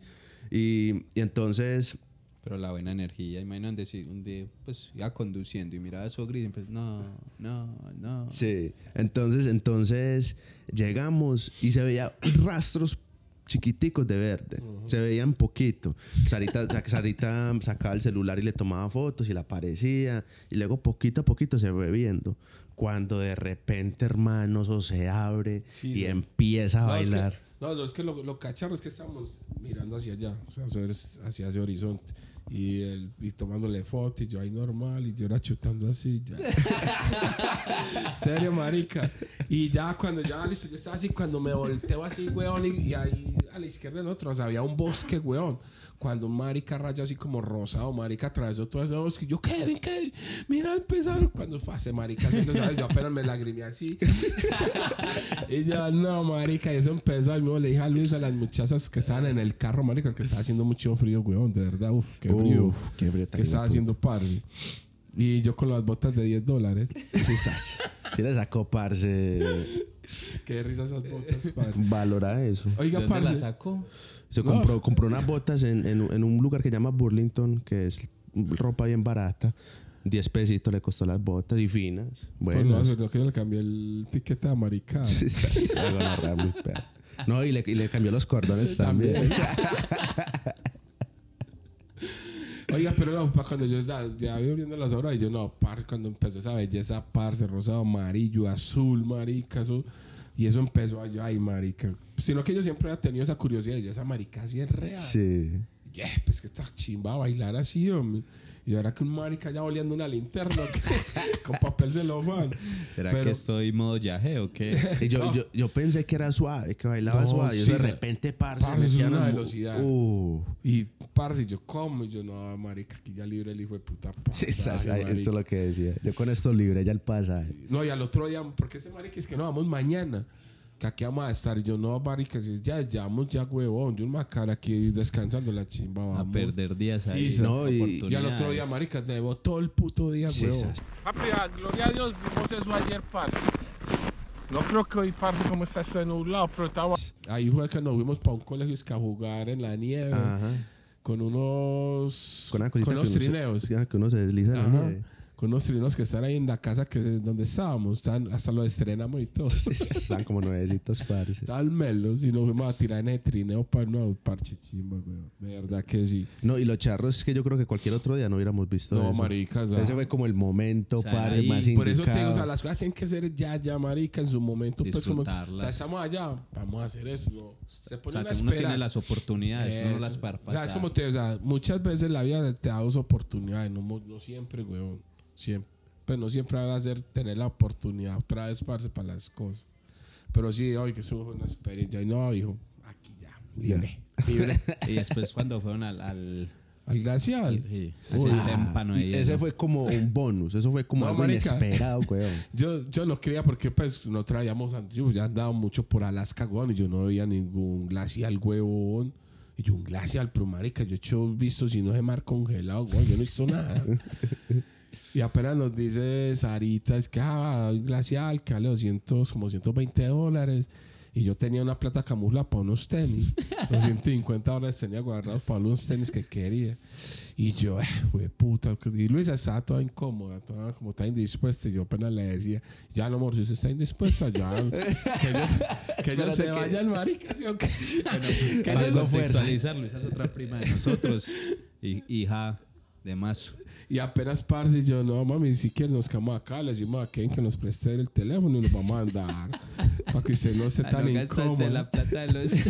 Y, y entonces... Pero la buena energía, imagínate decir un día, pues iba conduciendo y miraba eso gris y empezó, no, no, no. Sí, entonces, entonces llegamos y se veía rastros chiquiticos de verde. Se veían poquito. Sarita, sa- Sarita sacaba el celular y le tomaba fotos y le aparecía. Y luego poquito a poquito se fue viendo. Cuando de repente, hermano, eso se abre Sí, y sí. empieza a No, es que- bailar. no, no, es que lo, lo cacharro es que estamos mirando hacia allá, o sea, hacia ese horizonte. Y, el, y tomándole foto, y yo ahí normal, y yo era chutando así. Ya. Serio, marica. Y ya cuando ya listo, yo estaba así, cuando me volteo así, weón, y, y ahí a la izquierda de nosotros había un bosque, weón. Cuando un marica rayo así como rosado, marica atravesó todo ese bosque. Y yo, Kevin, Kevin, mira, empezaron. Cuando fue ese marica ¿sabes? Yo apenas me lagrimé así. y yo, no, marica, y eso empezó. Ahí mismo le dije a Luis, a las muchachas que estaban en el carro, marica, que estaba haciendo mucho frío, weón, de verdad, uf, qué frío. Uf, qué frío que estaba haciendo parce. Y yo con las botas de 10 dólares. Sí, sas. Si le sacó, parce, qué risa esas botas, parce. valora eso. ¿De Oiga, dónde la parce. sacó? Se No. compró, compró unas botas en, en- en un lugar que se llama Burlington, que es ropa bien barata. 10 pesitos le costó las botas y finas. Pues no, Buenas. sino que yo le cambié el tiquete a maricada. No, y le, y le cambió los cordones también. Oiga, pero no, pa, cuando yo ya, ya viendo las obras, y yo no, par, cuando empezó esa belleza, parce, rosado, amarillo, azul, marica, eso, y eso empezó a yo, ay, marica. Sino que yo siempre había tenido esa curiosidad, y yo, esa marica así es real. Sí. Yeah, pues que está chimba a bailar así, hombre. Y ahora que un marica ya oleando una linterna con papel celofán. ¿Será Pero- que estoy modo yaje o qué? Y yo, yo, yo pensé que era suave, que bailaba No, suave. Y sí, de repente, parce, parce, es una un- velocidad. Uh. Y parce, yo como, y yo no, marica, aquí ya libre el hijo de puta. Sí, pasaje, ay, esto es lo que decía. Yo con esto libre ya el pasaje. No, y al otro día, porque ese marica es que no, vamos mañana. Que aquí vamos a estar. Yo, no, marica, ya, ya vamos ya, huevón. Yo una cara aquí descansando la chimba, A vamos. perder días ahí. sí. No, y- Y al otro día, marica, debo todo el puto día, Sí, huevón. Papi, a- gloria a Dios, vimos eso ayer, parce. No creo que hoy, parce, como está esto de nublado, pero estaba... Ahí fue que nos fuimos para un colegio es que a jugar en la nieve. Ajá. Con unos... Con con unos que uno se- trineos. sí, que uno se desliza en la nieve. Con unos trineos que están ahí en la casa que donde estábamos. Están, hasta lo estrenamos y todo. Están como nuevecitos, parce. Estaban melos y nos fuimos a tirar en el trineo para no parche chimba. De verdad que sí. No, y lo charro es que yo creo que cualquier otro día no hubiéramos visto No, eso. maricas. ah. Ese fue como el momento, O sea, padre, ahí- más Por eso te digo, o sea, indicado. las cosas tienen que ser ya, ya, marica, en su momento. Pues como, o sea, estamos allá, vamos a hacer eso. No. Se O pone sea, una que uno espera. tiene las oportunidades, no las Eso. parpa. O sea, es como te, o sea, muchas veces la vida te da dos oportunidades, no, no siempre, weón. Siempre. Pues no siempre va a ser tener la oportunidad otra vez, parce, para las cosas. Pero sí, hoy que es una experiencia. Y no, hijo, aquí ya, libre. Libre. Y después cuando fueron al... al, Al glacial. sí, Uy. ese fue como un bonus. Eso fue como No, algo marica. inesperado, weón. Yo, yo no creía porque pues no traíamos antiguos, ya andaba mucho por Alaska, weón, y yo no veía ningún glacial, huevón. Y yo, un glacial, pero marica, yo he hecho visto si no es mar congelado, güey, yo no he visto nada. y apenas nos dice Sarita, es que ah, un glacial, que vale 200, como 120 dólares. Y yo tenía una plata camufla para unos tenis. 250 dólares tenía guardados para unos tenis que quería. Y yo, eh, güey, puta. Y Luisa estaba toda incómoda, toda como está indispuesta. Y yo apenas le decía, ya no, amor, si usted está indispuesta, ya. Que yo, que yo se que- vaya al marica, ¿sí o qué? Que Para contextualizar, Luisa es otra prima de nosotros. y, hija de Mazo. Y apenas parce, y yo, no, mami, si quiere nos quedamos acá, le decimos a Ken que nos preste el teléfono y nos vamos a andar. para que usted no esté tan incómodo. la plata de los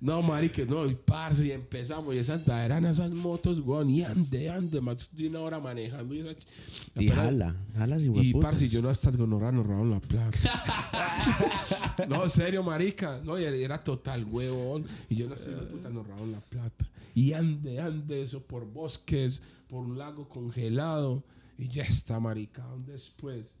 No, marica, no, y parce, y empezamos, y esas eran esas motos, weón, y ande, ande, más de una hora manejando. Y, esa ch- Y apenas- jala, jala sin Y parce, yo no hasta gonorra nos robaron la plata. no, serio, marica. No, y era total huevón. Y yo no estoy de puta, nos robaron la plata. Y ande, ande, eso por bosques, por un lago congelado. Y ya está, marica. Después,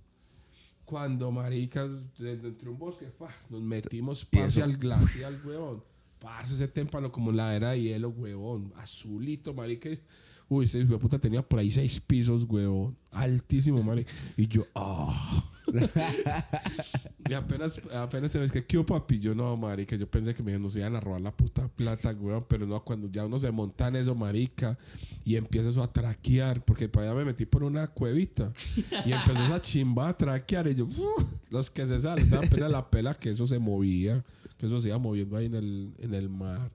cuando, marica, desde entre un bosque, fa, nos metimos parce al glacial, huevón. Parce ese témpano como la era de hielo, huevón. Azulito, marica. Uy, ese de puta tenía por ahí seis pisos, huevón. Altísimo, marica. Y yo, ah. y apenas, apenas se ves que, ¿qué papi? Yo, no, marica. Yo pensé que me nos iban a robar la puta plata, huevón. Pero no, cuando ya uno se monta en eso, marica, y empieza eso a traquear, porque para allá me metí por una cuevita. Y empezó esa chimba a traquear. Y yo, "Uh", los que se salen, da pena la pela que eso se movía, que eso se iba moviendo ahí en el, en el mar.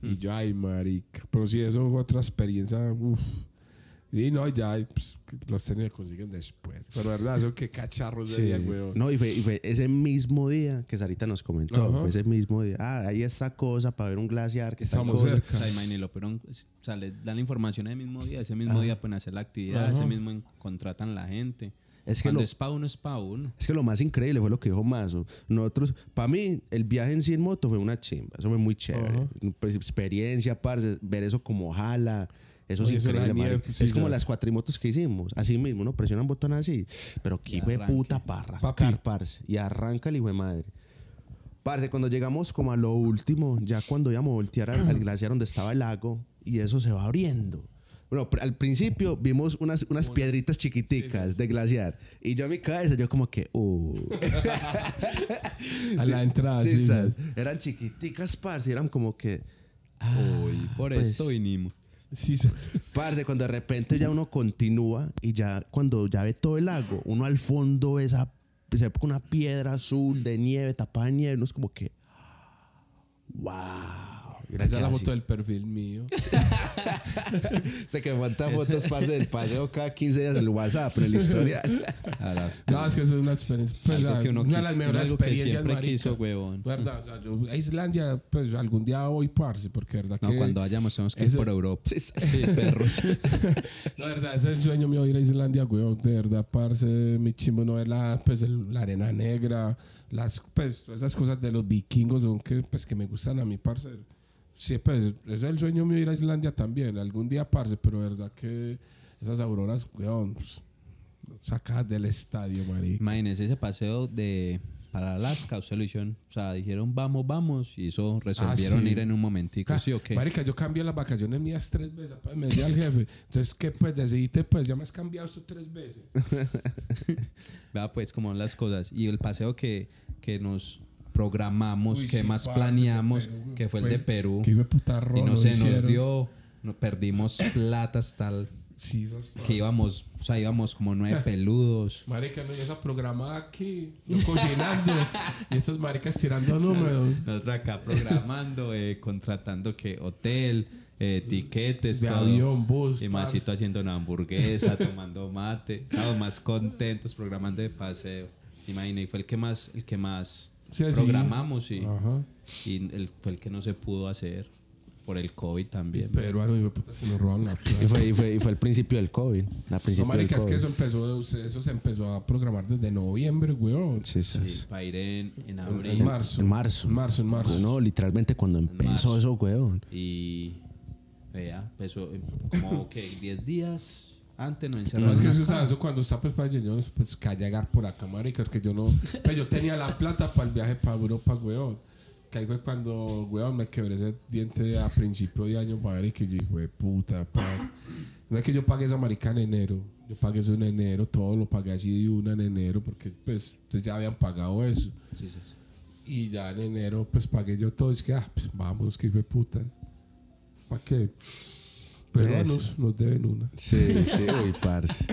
Y yo, ay, marica. Pero sí, eso fue otra experiencia, uff. Y no, ya pues, los tenis consiguen después. Pero verdad, eso qué cacharros de Sí. día, weón. No, y fue, y fue ese mismo día que Sarita nos comentó. Ajá. Fue ese mismo día. Ah, hay esta cosa para ver un glaciar. Que Estamos cosa. cerca. O sea, imagínelo, pero o sea, le dan la información ese mismo día, ese mismo Ajá. día pueden hacer la actividad, Ajá. ese mismo en- contratan la gente. Es que Cuando lo- es pa' uno, es pa' uno. Es que lo más increíble fue lo que dijo Mazo. Nosotros, para mí, el viaje en sí en moto fue una chimba. Eso fue muy chévere. Ajá. Pues, experiencia, parce, ver eso como jala. Eso es Oye, increíble, nieve, sí, Es como sabes. las cuatrimotos que hicimos. Así mismo, ¿no? Presionan botón así. Pero que Y hijo de puta Papi. arrancar, parce. Y arranca el hijo de madre. Parce, cuando llegamos como a lo último, ya cuando íbamos a voltear al, al glaciar donde estaba el lago, y eso se va abriendo. Bueno, al principio vimos unas, unas piedritas chiquiticas de glaciar. Y yo a mi cabeza, yo como que, uh. A la entrada, sí, sí. Eran chiquiticas, parce. Eran como que. Uy, por pues, esto vinimos. Sí, sí. Parce, cuando de repente ya uno continúa y ya cuando ya ve todo el lago, uno al fondo ve esa, ve una piedra azul de nieve, tapada de nieve, uno es como que. ¡Wow! Esa es la foto del perfil mío. Se que falta fotos, parce, del paseo cada 15 días en el WhatsApp, en el historial. No, es que eso es una experiencia. Pues, algo que uno una de las mejores experiencias, siempre marica. quiso, huevón. ¿Verdad? O sea, yo a Islandia, pues algún día voy, parce, porque verdad No, que... cuando vayamos tenemos que ir por Europa. Sí, sí, Sí, perros. La verdad, ese es el sueño mío ir a Islandia, weón. De verdad, parce, mi chimbo no es la, pues, el- la arena negra, las, pues, todas esas cosas de los vikingos, son que, pues, que me gustan a mí, parce. Sí, pues, ese es el sueño mío ir a Islandia también, algún día, parce, pero verdad que esas auroras, weón, pues, sacadas del estadio, marica. Imagínese ese paseo de para Alaska, usted lo hicieron, o sea, dijeron vamos, vamos, y eso resolvieron Ah, sí. ir en un momentico, ¿sí o qué? Marica, yo cambié las vacaciones mías tres veces, pues, me decía el jefe. Entonces, ¿qué? Pues, decidiste, pues, ya me has cambiado esto tres veces. Vea pues como las cosas. Y el paseo que, que nos programamos, Uy, que sí, más parce, planeamos, que fue el de Perú. Que iba puta Y no se nos dio, no, perdimos plata hasta el- Sí, esas que íbamos, o sea, íbamos como nueve peludos. Marica, no, y esa programada aquí, yo cocinando, y esos maricas tirando números. Nosotros acá programando, eh, contratando que hotel, eh, tiquetes, De todo. avión, bus, Y Masito haciendo una hamburguesa, tomando mate. Estábamos más contentos programando de paseo. Imagina, y fue el que más, el que más Sí, sí. programamos y, Ajá. y el, fue el que no se pudo hacer por el COVID también. Peruano, y puta, se nos roban la plata. Y fue, y, fue, y fue el principio del COVID. La No, principio marica, del es que COVID. eso empezó, eso se empezó a programar desde noviembre, weón. Sí, sí, Sí, sí. para ir en, en En, abril. en marzo. En marzo. En marzo, en marzo. No, literalmente cuando empezó eso, weón. Y vea, empezó como que 10 días antes No, encerraron. es que eso, acá. ¿sabes? eso cuando está pues para yo pues que a llegar por acá, marica, es que yo no, pues yo tenía la plata para el viaje para Europa, weón. Que ahí fue cuando, weón, me quebré ese diente a principio de año, padre, que yo dije, puta, padre. No es que yo pague esa marica en enero. Yo pagué eso en enero, todo lo pagué así de una en enero, porque pues ustedes ya habían pagado eso. Sí, sí. Y ya en enero, pues pagué yo todo. Es que, ah, pues vamos, que fue putas. ¿Para qué? Peruanos nos deben una. Sí, sí, uy, parce.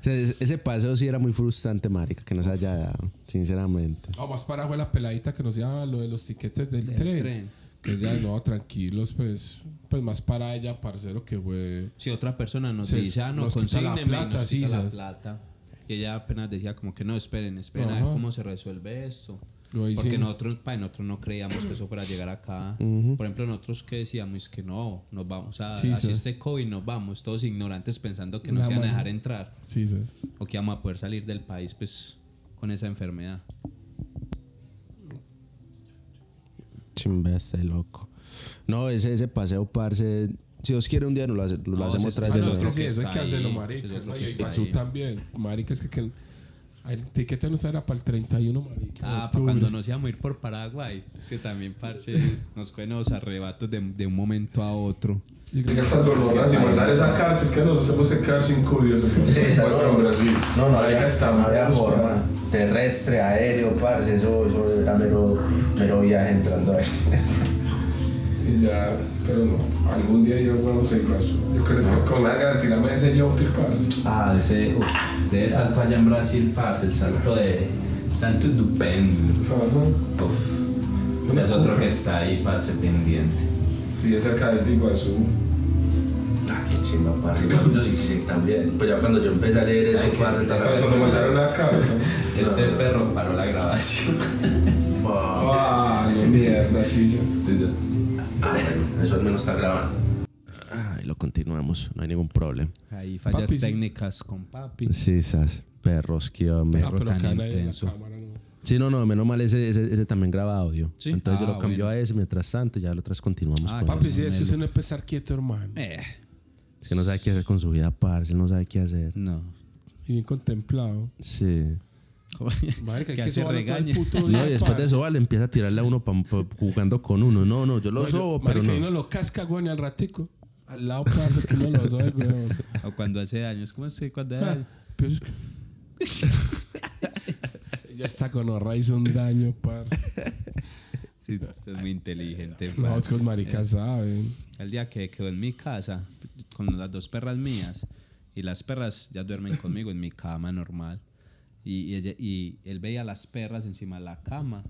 O sea, ese paseo sí era muy frustrante, marica, que nos haya dado, sinceramente. No, más para fue la peladita que nos llama lo de los tiquetes del tren. tren. Que ya, no, tranquilos, pues. Pues más para ella, parcero, que fue. Si otra persona nos Sí, dice, ah, no, la plata, nos sí, la plata. Y ella apenas decía como que no, esperen, esperen a ver cómo se resuelve esto. Lo Porque hicimos. nosotros, pa, nosotros no creíamos que eso fuera a llegar acá. Por ejemplo, nosotros que decíamos que no, nos vamos a, Sí, así sí. este COVID, nos vamos, todos ignorantes pensando que nos iban a dejar entrar Sí, o que íbamos a poder salir del país pues con esa enfermedad. Chimba, este loco. No, ese, ese paseo, parce. Si Dios quiere, un día nos lo, hace- lo No, hacemos ese vez. es de otro nuevo. que Sí, eso hay está que hacerlo, marica. es No, que y ahí. también. Marica, es que, que el, el tiquete no era para el 31, marica. Ah, para cuando nos íbamos a ir por Paraguay. Es que también, parce, nos cogen los arrebatos de, de un momento a otro. Llega hasta horas y mandar esa carta, es que nos tenemos que quedar cinco días. Sí, esa Bueno, no, Brasil. no, no había, está no había forma. Terrestre, aéreo, parce, eso, eso era mero, mero viaje entrando ahí. Sí, ya, pero no. Algún día yo vamos a Iguazú. Yo creo que con las ganas de tirarme ese jumping, parce. Ah, ese, uf, de ese salto allá en Brasil, parce, el salto de Santo Pêndulo. Ajá. Uf, es otro que está ahí, parce, pendiente. Y es cerca de Iguazú. Ah, qué chimba, parce. Yo sí, sí, también. Pues ya cuando yo empecé a leer eso, ¿Sabe qué? parce, Cuando mandaron la carta. Este perro paró la grabación. Ah, no mierda, sí, sí. Sí, sí. Ah, bueno, eso al menos está grabando. Ay, lo continuamos, no hay ningún problema. Ahí fallas Papi, sí. técnicas con papi. Sí, esas perros que hombre. Ah, tan ahí en la intenso. Sí, no, no, menos mal ese, ese, ese también graba audio. Sí. Entonces yo Ah, lo cambio bueno. a ese mientras tanto, ya lo otras continuamos Ah, con Papi, eso. sí, es que usted no puede estar quieto, hermano. Eh, Es que no sabe qué hacer con su vida, parce, no sabe qué hacer. no. Y bien contemplado. Sí. Hay que que hace el regañe. puto No, y después de eso, vale, empieza a tirarle a uno pa- pa- jugando con uno. No, no, yo lo sobo, pero marica, y no. uno lo casca, güey, al ratico. Al lado, parce, que uno lo sobe, güey. O cuando hace. ¿Cómo es que cuando hace daños? Pero es que- ya está con horra hizo un daño, parce. Sí, usted es muy inteligente. Que los maricas saben. El día que quedó en mi casa con las dos perras mías y las perras ya duermen conmigo en mi cama normal y, y, él veía las perras encima de la cama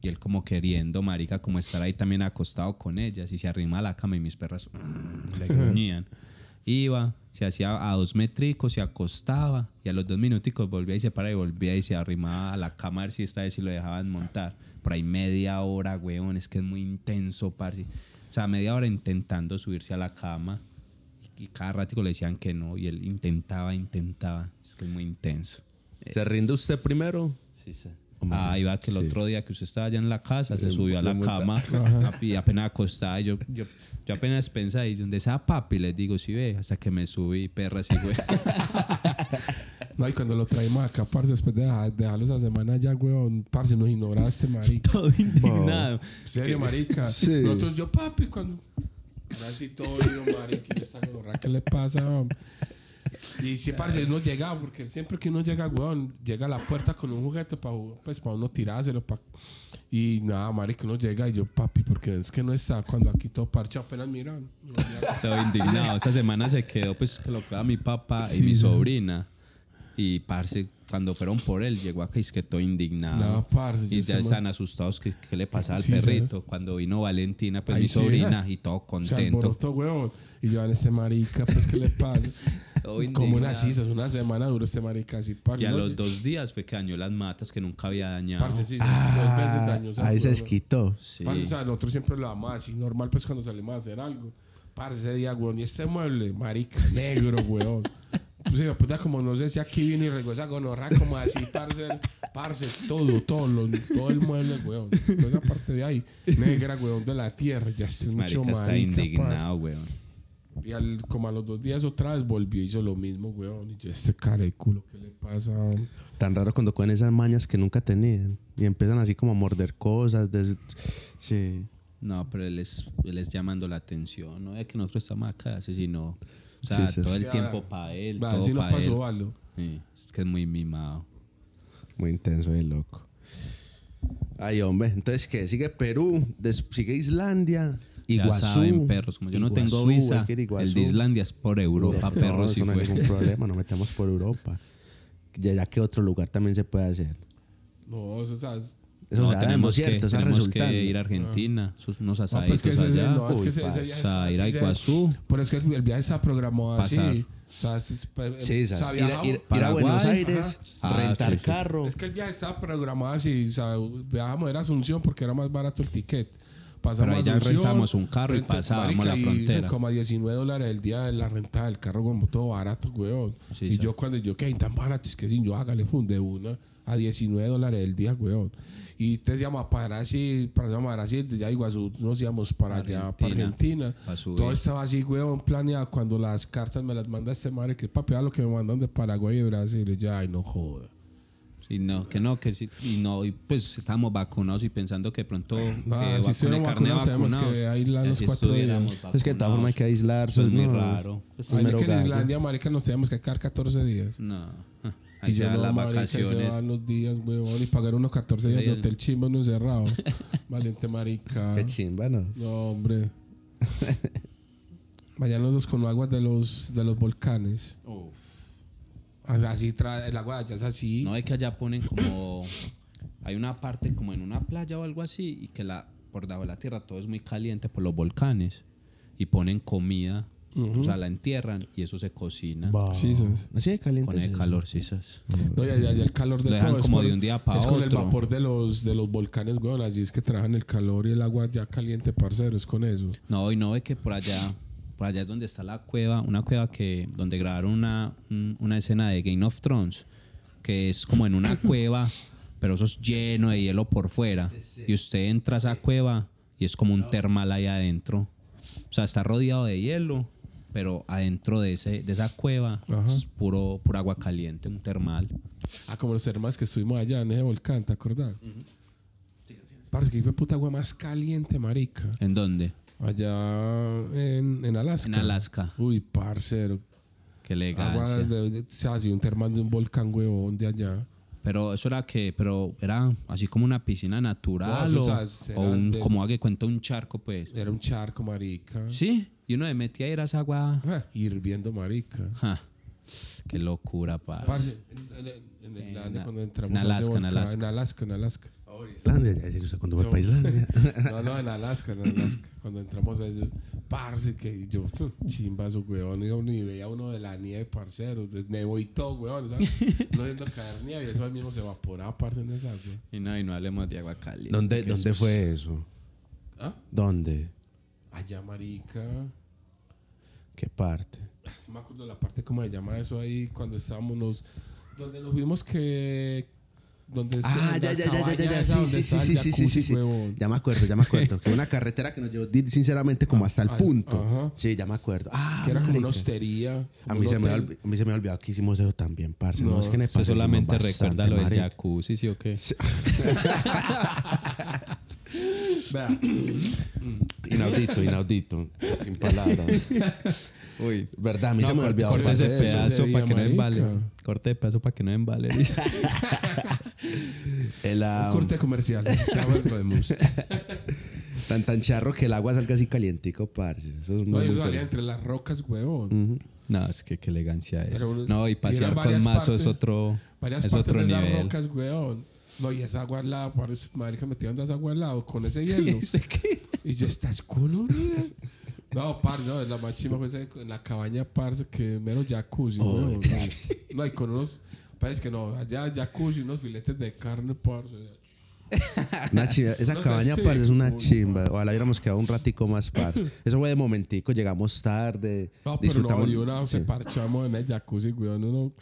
y él como queriendo marica como estar ahí también acostado con ellas y se arrima a la cama y mis perras mm, le gruñían iba se hacía a dos metricos se acostaba y a los dos minuticos volvía y se para y volvía y se arrimaba a la cama a ver si esta vez si lo dejaban montar por ahí media hora weón es que es muy intenso parce o sea, media hora intentando subirse a la cama y cada ratico le decían que no y él intentaba, intentaba. Es que es muy intenso. ¿Se rinde usted primero? Sí, sí. Ah, iba que el otro día que usted estaba allá en la casa, se subió a la cama y apenas acostaba. y Yo, yo, yo apenas pensaba, y donde sea papi, les digo, sí ve, hasta que me subí, perra, así, güey. No, y cuando lo traímos acá, parce, después de dejar- dejarlo esa semana ya, güey, parce, nos ignoraste, marica. Todo indignado. En serio, marica. Sí. Nosotros, yo, papi, cuando. Ahora sí todo oído, marica, y esta gorra, ¿qué le pasa? hombre? Y sí, parce, uno llega, porque siempre que uno llega, weón, llega a la puerta con un juguete para pues, pa uno tirárselo. Pa... Y nada, marica, uno llega y yo, papi, porque es que no está cuando aquí todo parchado, apenas miran. Todo indignado. Esa semana se quedó, pues, que lo quedaba mi papá y Sí, mi sobrina. Y, parce, cuando fueron por él, llegó acá y es que todo indignado. No, parce, y ya están asustados que, que le pasaba al Sí, perrito. ¿sabes? Cuando vino Valentina, pues Ahí mi sobrina, ¿eh? y todo contento. alborotó, weón. Y yo, este marica, pues, ¿qué le pasa? Como unas cisas, una semana duró este marica así, parce. Y a ¿no? los dos días fue que dañó las matas que nunca había dañado. Parce, sí, dos veces dañó esa Ah, Ahí se desquitó. Sí. Parce, o sea, nosotros siempre lo damos así, normal, pues cuando salimos a hacer algo. Parce, ese día, weón, y este mueble, marica, negro, weón. Pues sí, puta, como no sé si aquí vino y regó esa gonorra, como así, parce, parce, todo, todo, lo- todo el mueble, weón. Toda esa parte de ahí, negra, weón, de la tierra, ya está Ese mucho marica está indignado, weón. Y al, como a los dos días otra vez volvió y hizo lo mismo, weón. Y yo, este cara de culo, ¿qué le pasa? Tan raro cuando cogen esas mañas que nunca tenían. Y empiezan así como a morder cosas. des- Sí. No, pero él es, él es llamando la atención. No es que nosotros estamos acá, sí, sino. O sea, Sí, sí. todo el Sí, tiempo para él. Va, todo si pa' pasó, él. Valo. Sí, es que es muy mimado. Muy intenso y loco. Ay, hombre. Entonces, ¿qué? Sigue Perú, sigue Islandia, Ya Iguazú. saben, perros. Como yo no tengo Iguazú, visa, a Iguazú. el de Islandia es por Europa, No, perros. eso si no hay ningún problema, nos metemos por Europa. Ya, ya que otro lugar también se puede hacer. No, eso, o sea, es- Eso No, se da tenemos, cierto, que, eso tenemos que ir a Argentina, sus- unos no, asaditos pues allá. no, es que Uy, ese- ese parce. ya- O sea, ir a Iguazú. Pero es que el, viaje está programado Pasar. así. O sea, es- Sí, o sea. Ir, a- ir- ir a Buenos Aires, ajá. Ah, rentar sí, sí. carro. Es que el viaje estaba programado así. O sea, viajamos era Asunción porque era más barato el ticket. Pasamos Pero ahí ya Asunción, rentamos un carro y renta- pasábamos la y frontera. Como a 19 dólares el día de la renta del carro, como todo barato, weón. Sí, y sí. yo cuando yo, ¿qué? Tan barato, es que si yo hágale, fue de una a 19 dólares el día, weón. Y te íbamos a parar así, para llamar así, de Iguazú nos íbamos para allá, para Argentina, Argentina. pa' subir. Todo estaba así, weón, planeado. Cuando las cartas me las manda este madre, que papi, a lo que me mandan de Paraguay y Brasil. Y yo, ay, no joda. Sí, no, que no, que sí, y no, y pues estábamos vacunados y pensando que pronto que Ah, va si carnet vacunados, tenemos que aislarnos así cuatro días. Es que de todas formas hay que aislarse. Eso es muy ¿no? raro. Pues, Un Ay, que en. Islandia, marica, nos tenemos que quedar 14 días. no, ah, ahí y se las marica, y se vacaciones. van los días, weón, y pagar unos 14 días de hotel chimba uno encerrado. Valiente marica. Qué chimba, ¿no? No, hombre. Vayan los dos con aguas de los, de los volcanes. Sea, así trae, el agua de allá es así. No es que allá ponen como hay una parte como en una playa o algo así y que la por debajo de la tierra todo es muy caliente por los volcanes y ponen comida, o sea, la entierran y eso se cocina Sí, ¿sabes? Así de caliente. con es el eso. calor, sí. No, ya, ya, ya el calor de Lo dejan todo es como por- de un día pa' Es con el otro. vapor de los, de los volcanes, weón. Así es que trabajan el calor y el agua ya caliente, parcero. Es con eso. No, y no ve que por allá, por allá es donde está la cueva, una cueva que donde grabaron una, un- una escena de Game of Thrones, que es como en una cueva, pero eso es lleno de hielo por fuera. Y usted entra a esa cueva y es como un termal ahí adentro. O sea, está rodeado de hielo, pero adentro de, ese, de esa cueva Ajá. es puro, pura agua caliente, un termal. Ah, como los hermanos que estuvimos allá en ese volcán, ¿te acordás? Parece que fue puta agua más caliente, marica. ¿En dónde? Allá en, en Alaska. En Alaska. Uy, parcero. Qué o sea, así un termal de un volcán, huevón, de allá. Pero eso era que, pero era así como una piscina natural o, sea, o era un, de- como haga que cuenta un charco, pues. Era un charco, marica. Sí, y uno le metía a ir a esa agua. Ah, hirviendo, marica. Qué locura, parce. Parce, en, en- en En Alaska, volcán, Alaska. En Alaska, en Alaska. Islandia, ya decir usted cuando fue para Islandia. No, no, en Alaska, en Alaska. Cuando entramos a eso, parce, que yo, chimbazo, weón, y ni veía uno de la nieve, parcero. Me voy todo, weón, ¿sabes? No viendo caer nieve y eso ahí mismo se evaporaba, parce, en esa, weón. Y no, y no hablemos de agua caliente. ¿Dónde, ¿dónde fue eso? ¿Ah? ¿Dónde? Allá, marica. ¿Qué parte? No me acuerdo la parte, ¿cómo se llama eso ahí? Cuando estábamos nos... Donde nos vimos que... Donde Ah, ya, ya, ya, ya, ya, sí, sí, sí, sí, sí, sí, sí. Ya me acuerdo, ya me acuerdo. Que una carretera que nos llevó sinceramente como hasta el punto. ajá. Sí, ya me acuerdo. Ah, Que era como una hostería. A mí, un se me a mí se me olvidó que hicimos eso también, parce. No, No, es que en el paseo solamente recuerda lo del jacuzzi, ¿sí o qué? Vea, Inaudito, inaudito. Sin palabras. Uy. Verdad, a mí se me olvidó. Corte ¿cuál ese pedazo para que no embale. Corte de pedazo para que no embale. El, un corte comercial. Tan tan charro que el agua salga así calientico, parce. Eso es No, muy, eso salía entre las rocas, huevón. no, es que qué elegancia es. Pero, No, y pasear con varias mazo es otro, Varias es otro de esas nivel. rocas, weón. No, y esa agua al lado, madre que metieron de esa agua al lado con ese hielo. Y yo, ¿estás colorida? No, par, no, la más chima fue ese- en la cabaña, parce, que menos jacuzzi, weón. No, No, y con unos, parece que no, allá jacuzzi, unos filetes de carne, parce. Una chimba. Esa No cabaña, sí, parce, es una chimba. Ojalá hubiéramos quedado un ratico más, parce. Eso fue de momentico. Llegamos tarde. No, pero no, disfrutamos. y una se sí. parchamos en el jacuzzi, weón. Uno,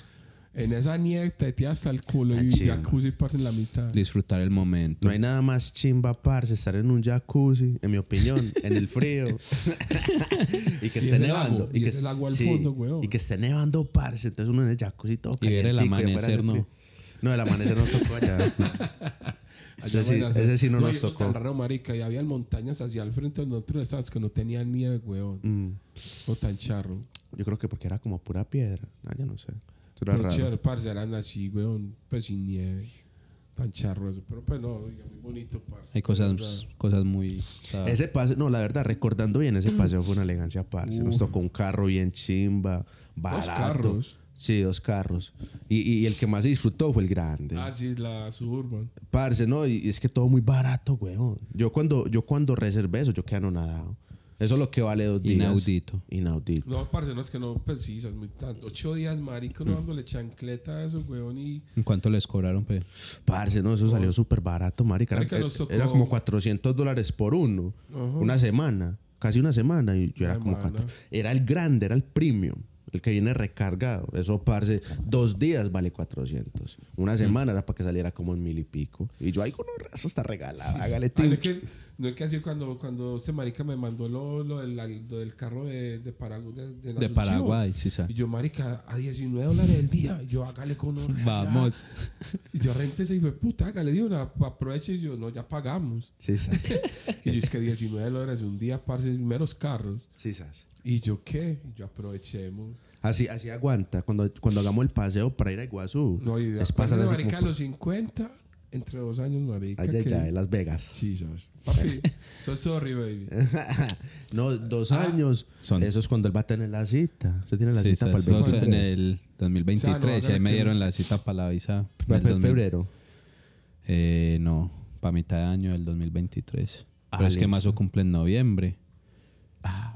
En esa nieve te tía hasta el culo y chimba. jacuzzi parce en la mitad. Disfrutar el momento. No hay nada más chimba, parce, estar en un jacuzzi, en mi opinión, en el frío. y que Y esté nevando. lago, y que es- lago al fondo, weón. Y que esté nevando, parce. Entonces uno en el jacuzzi todo Y ver el y amanecer, ¿no? No, el amanecer no tocó allá. ese, sí, ese sí no y nos tocó. tan raro, marica. Y había montañas hacia el frente de nosotros estábamos que no tenían nieve, weón. Mm, O tan charro. yo creo que porque era como pura piedra. Ah, yo no sé. Era Pero raro. chévere, parce, eran así, weón. Pues sin nieve. Tan charro eso. Pero pues no, oiga, muy bonito, parce. Hay cosas, cosas muy. sea, Ese paseo, no, la verdad, recordando bien, ese paseo fue una elegancia, parce. Nos tocó un carro bien chimba, barato. carros? Sí, dos carros. Y, y el que más se disfrutó fue el grande. Ah, sí, la Suburban. Parce, no, y es que todo muy barato, weón. Yo cuando, yo cuando reservé eso, yo quedé anonadado. Eso es lo que vale dos días. Inaudito. Inaudito. No, parce, no es que no precisas muy tanto. Ocho días, marica, no dándole chancleta a eso, weón. Y ¿En cuánto les cobraron, pues? Parce, no, eso salió súper barato, marica. Era, Marica, nos tocó- era como 400 dólares por uno. Ajá. Una semana. Casi una semana. Y yo era como cuatro. Era el grande, era el premium. El que viene recargado. Eso, parce, dos días vale 400. Una semana era para que saliera como en mil y pico. Y yo, ay, con eso está regalado. Hágale Ah, no es que, así cuando, cuando este marica me mandó lo, lo, del, lo del carro de, de, Paragu- de, de De. Paraguay, sí, sabes. Y yo, marica, a 19 dólares el día. Yo, hágale con uno. Vamos. Y yo renté ese y fue, puta, hágale, una, aproveche. Y yo, no, ya pagamos. Sí, sas. Y yo, es que 19 dólares un día, parce, meros carros. Sí, sas. Y yo, ¿qué? Y yo, aprovechemos. Así, así aguanta. Cuando, cuando hagamos el paseo para ir a Iguazú. No, y es pasar de marica a los 50, entre dos años, marica. Ay, ay, que- ay, Las Vegas. Jesus. Papi, so sorry, baby. no, dos Ah, años. son- Eso es cuando él va a tener la cita. Usted tiene la Sí, cita para el sabes, dos 23. en el 2023 O sea, no, y ahí me dieron la cita para la visa. Para 2000. febrero. Eh, no, para mitad de año del 2023. Pero Ah, es que. Mazo cumple en noviembre.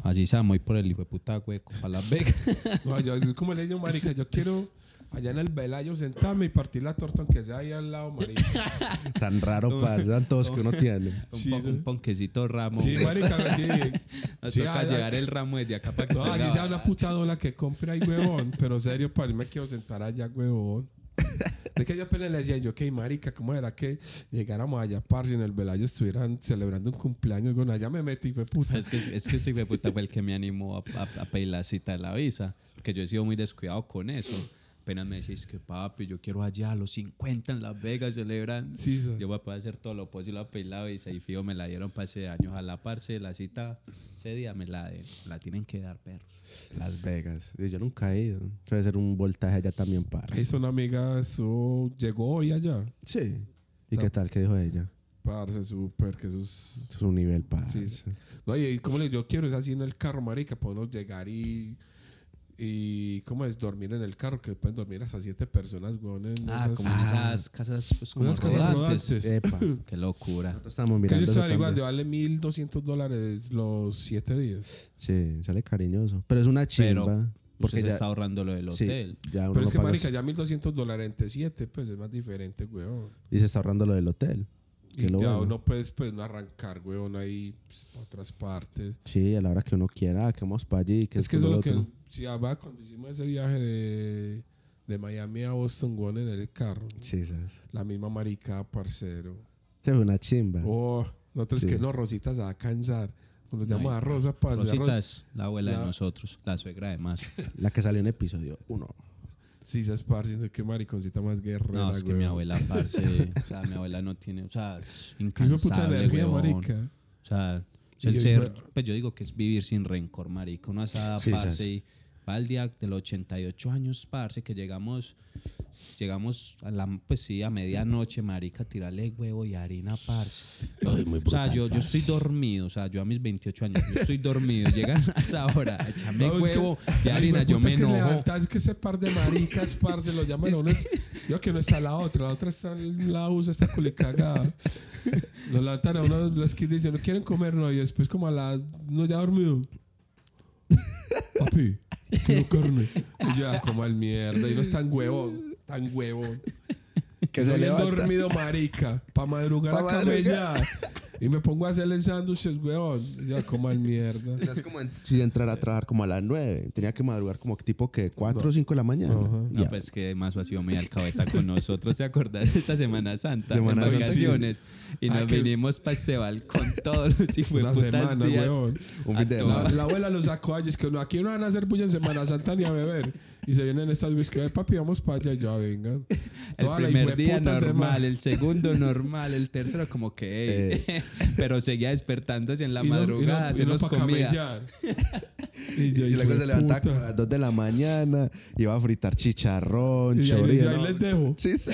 Así se muy por el hijo de puta hueco para Las Vegas. No, yo, es como le digo, marica, yo quiero allá en el Velayo sentarme y partir la torta aunque sea ahí al lado, marica. Tan raro para sean todos que uno tiene. un, Sí, ponquecito ramo. Sí, marica, sí. Sí, toca ah, llevar el ramo desde acá para que No, así sea una puta dólar que compre ahí, huevón. Pero serio, para mí me quiero sentar allá, huevón. Es que yo apenas le decía yo, ok, marica, ¿cómo era que llegáramos allá, parce, en el Velayo estuvieran celebrando un cumpleaños? Bueno, allá me metí, fue puta. Es que, es que este hijo de puta fue el que me animó a, a- a pedir la cita de la visa. Porque yo he sido muy descuidado con eso. Apenas me decís que papi, yo quiero allá a los 50 en Las Vegas celebran. Sí, sí. Yo voy a poder hacer todo lo posible a visa y fijo me la dieron para ese año. Ojalá parce la cita ese día me la. La tienen que dar perros. Las Vegas. Yo nunca he ido. Debe ser un voltaje allá también para. Ahí son amigas, eso llegó hoy allá. Sí. ¿Y qué tal? ¿Qué dijo ella? Parce, súper, que eso es... Un nivel para. Sí, sí. No, y como le yo quiero es así en el carro, marica, podemos llegar y... Y, ¿cómo es? Dormir en el carro, que pueden dormir hasta siete personas, weón. En Ah, esas- como en esas casas pues, como Unas casas rodantes. Epa. Qué locura. Nosotros estamos Que mirando. salen igual, de también. vale 1200 dólares los siete días. Sí, sale cariñoso. Pero es una chimba. Pero porque usted se ya, está ahorrando lo del sí, hotel. ya uno Pero es que, marica, ya 1200 dólares entre siete, pues es más diferente, weón. Y se está ahorrando lo del hotel. Y Que lo ya bueno. uno puede pues, no arrancar, weón, ahí pues, a otras partes. Sí, a la hora que uno quiera, que vamos para allí. Que es que eso es lo que... Sí, ah, va, cuando hicimos ese viaje de, de Miami a Boston, weón, en el carro. Sí, sabes. La misma marica, parcero. Se fue una chimba. Oh, nosotros Sí. que no, Rosita se va a cansar. Nos No, llama y- a Rosa para Rosita es la abuela La- de nosotros, la suegra de Mazo. La que salió en episodio 1. Sí, se es parce, qué mariconcita más guerrera. No, es que mi weón. abuela, parce, o sea, mi abuela no tiene, o sea, puta incansable, energía, huevón. marica. O sea, el yo- ser, pues yo digo que es vivir sin rencor, marica. Uno esa Sí, parce y va al día de los 88 años, parce, que llegamos, llegamos a la, pues sí, a medianoche, marica, tirarle huevo y harina, parce. Yo- Ay, muy o sea, brutal, yo, yo estoy dormido, o sea, yo a mis 28 años, yo estoy dormido. Llegan a esa hora, échame No, es que- huevo y harina, yo me es que enojo. levantar, es que ese par de maricas, parce, lo llaman a uno. Yo que no está la otra, la otra está en la USA, está culicagada. Lo levantan a uno los que dicen, no quieren comer, no, y después como a las, no, ya dormido. Papi, quiero carne. Y yo, ah, como al mierda, y no es tan huevón, tan huevón. Que No se levanta. dormido, marica, para madrugar Pa' a madrugar. camellar. Y me pongo a hacerle sándwiches, weón. Y Ya coman mierda. Es como en- si entrar a trabajar como a las 9. Tenía que madrugar como tipo que 4 o 5 de la mañana. No, Ya. pues que más ha sido muy alcabeta con nosotros. ¿Te acordás de esta Semana Santa? Semana en Santa, vacaciones. Y Ah, nos que- vinimos para este balcón todos los hijos Una semana, días. weón. Un. La, la abuela lo sacó allí, es que no, aquí no van a hacer bulla en Semana Santa ni a beber. Y se vienen estas whisky, "Ay, papi, vamos para allá, ya vengan. El Toda la primer día normal, semana. el segundo normal, el tercero como que... ey. Pero seguía despertándose en la Y no- y no- madrugada, y no comía. camellar. y yo, Y luego se levantaba como a las 2 de la mañana, iba a fritar chicharrón, Y ahí, chorizo. ahí ¿no? les dejo. Sí, sí.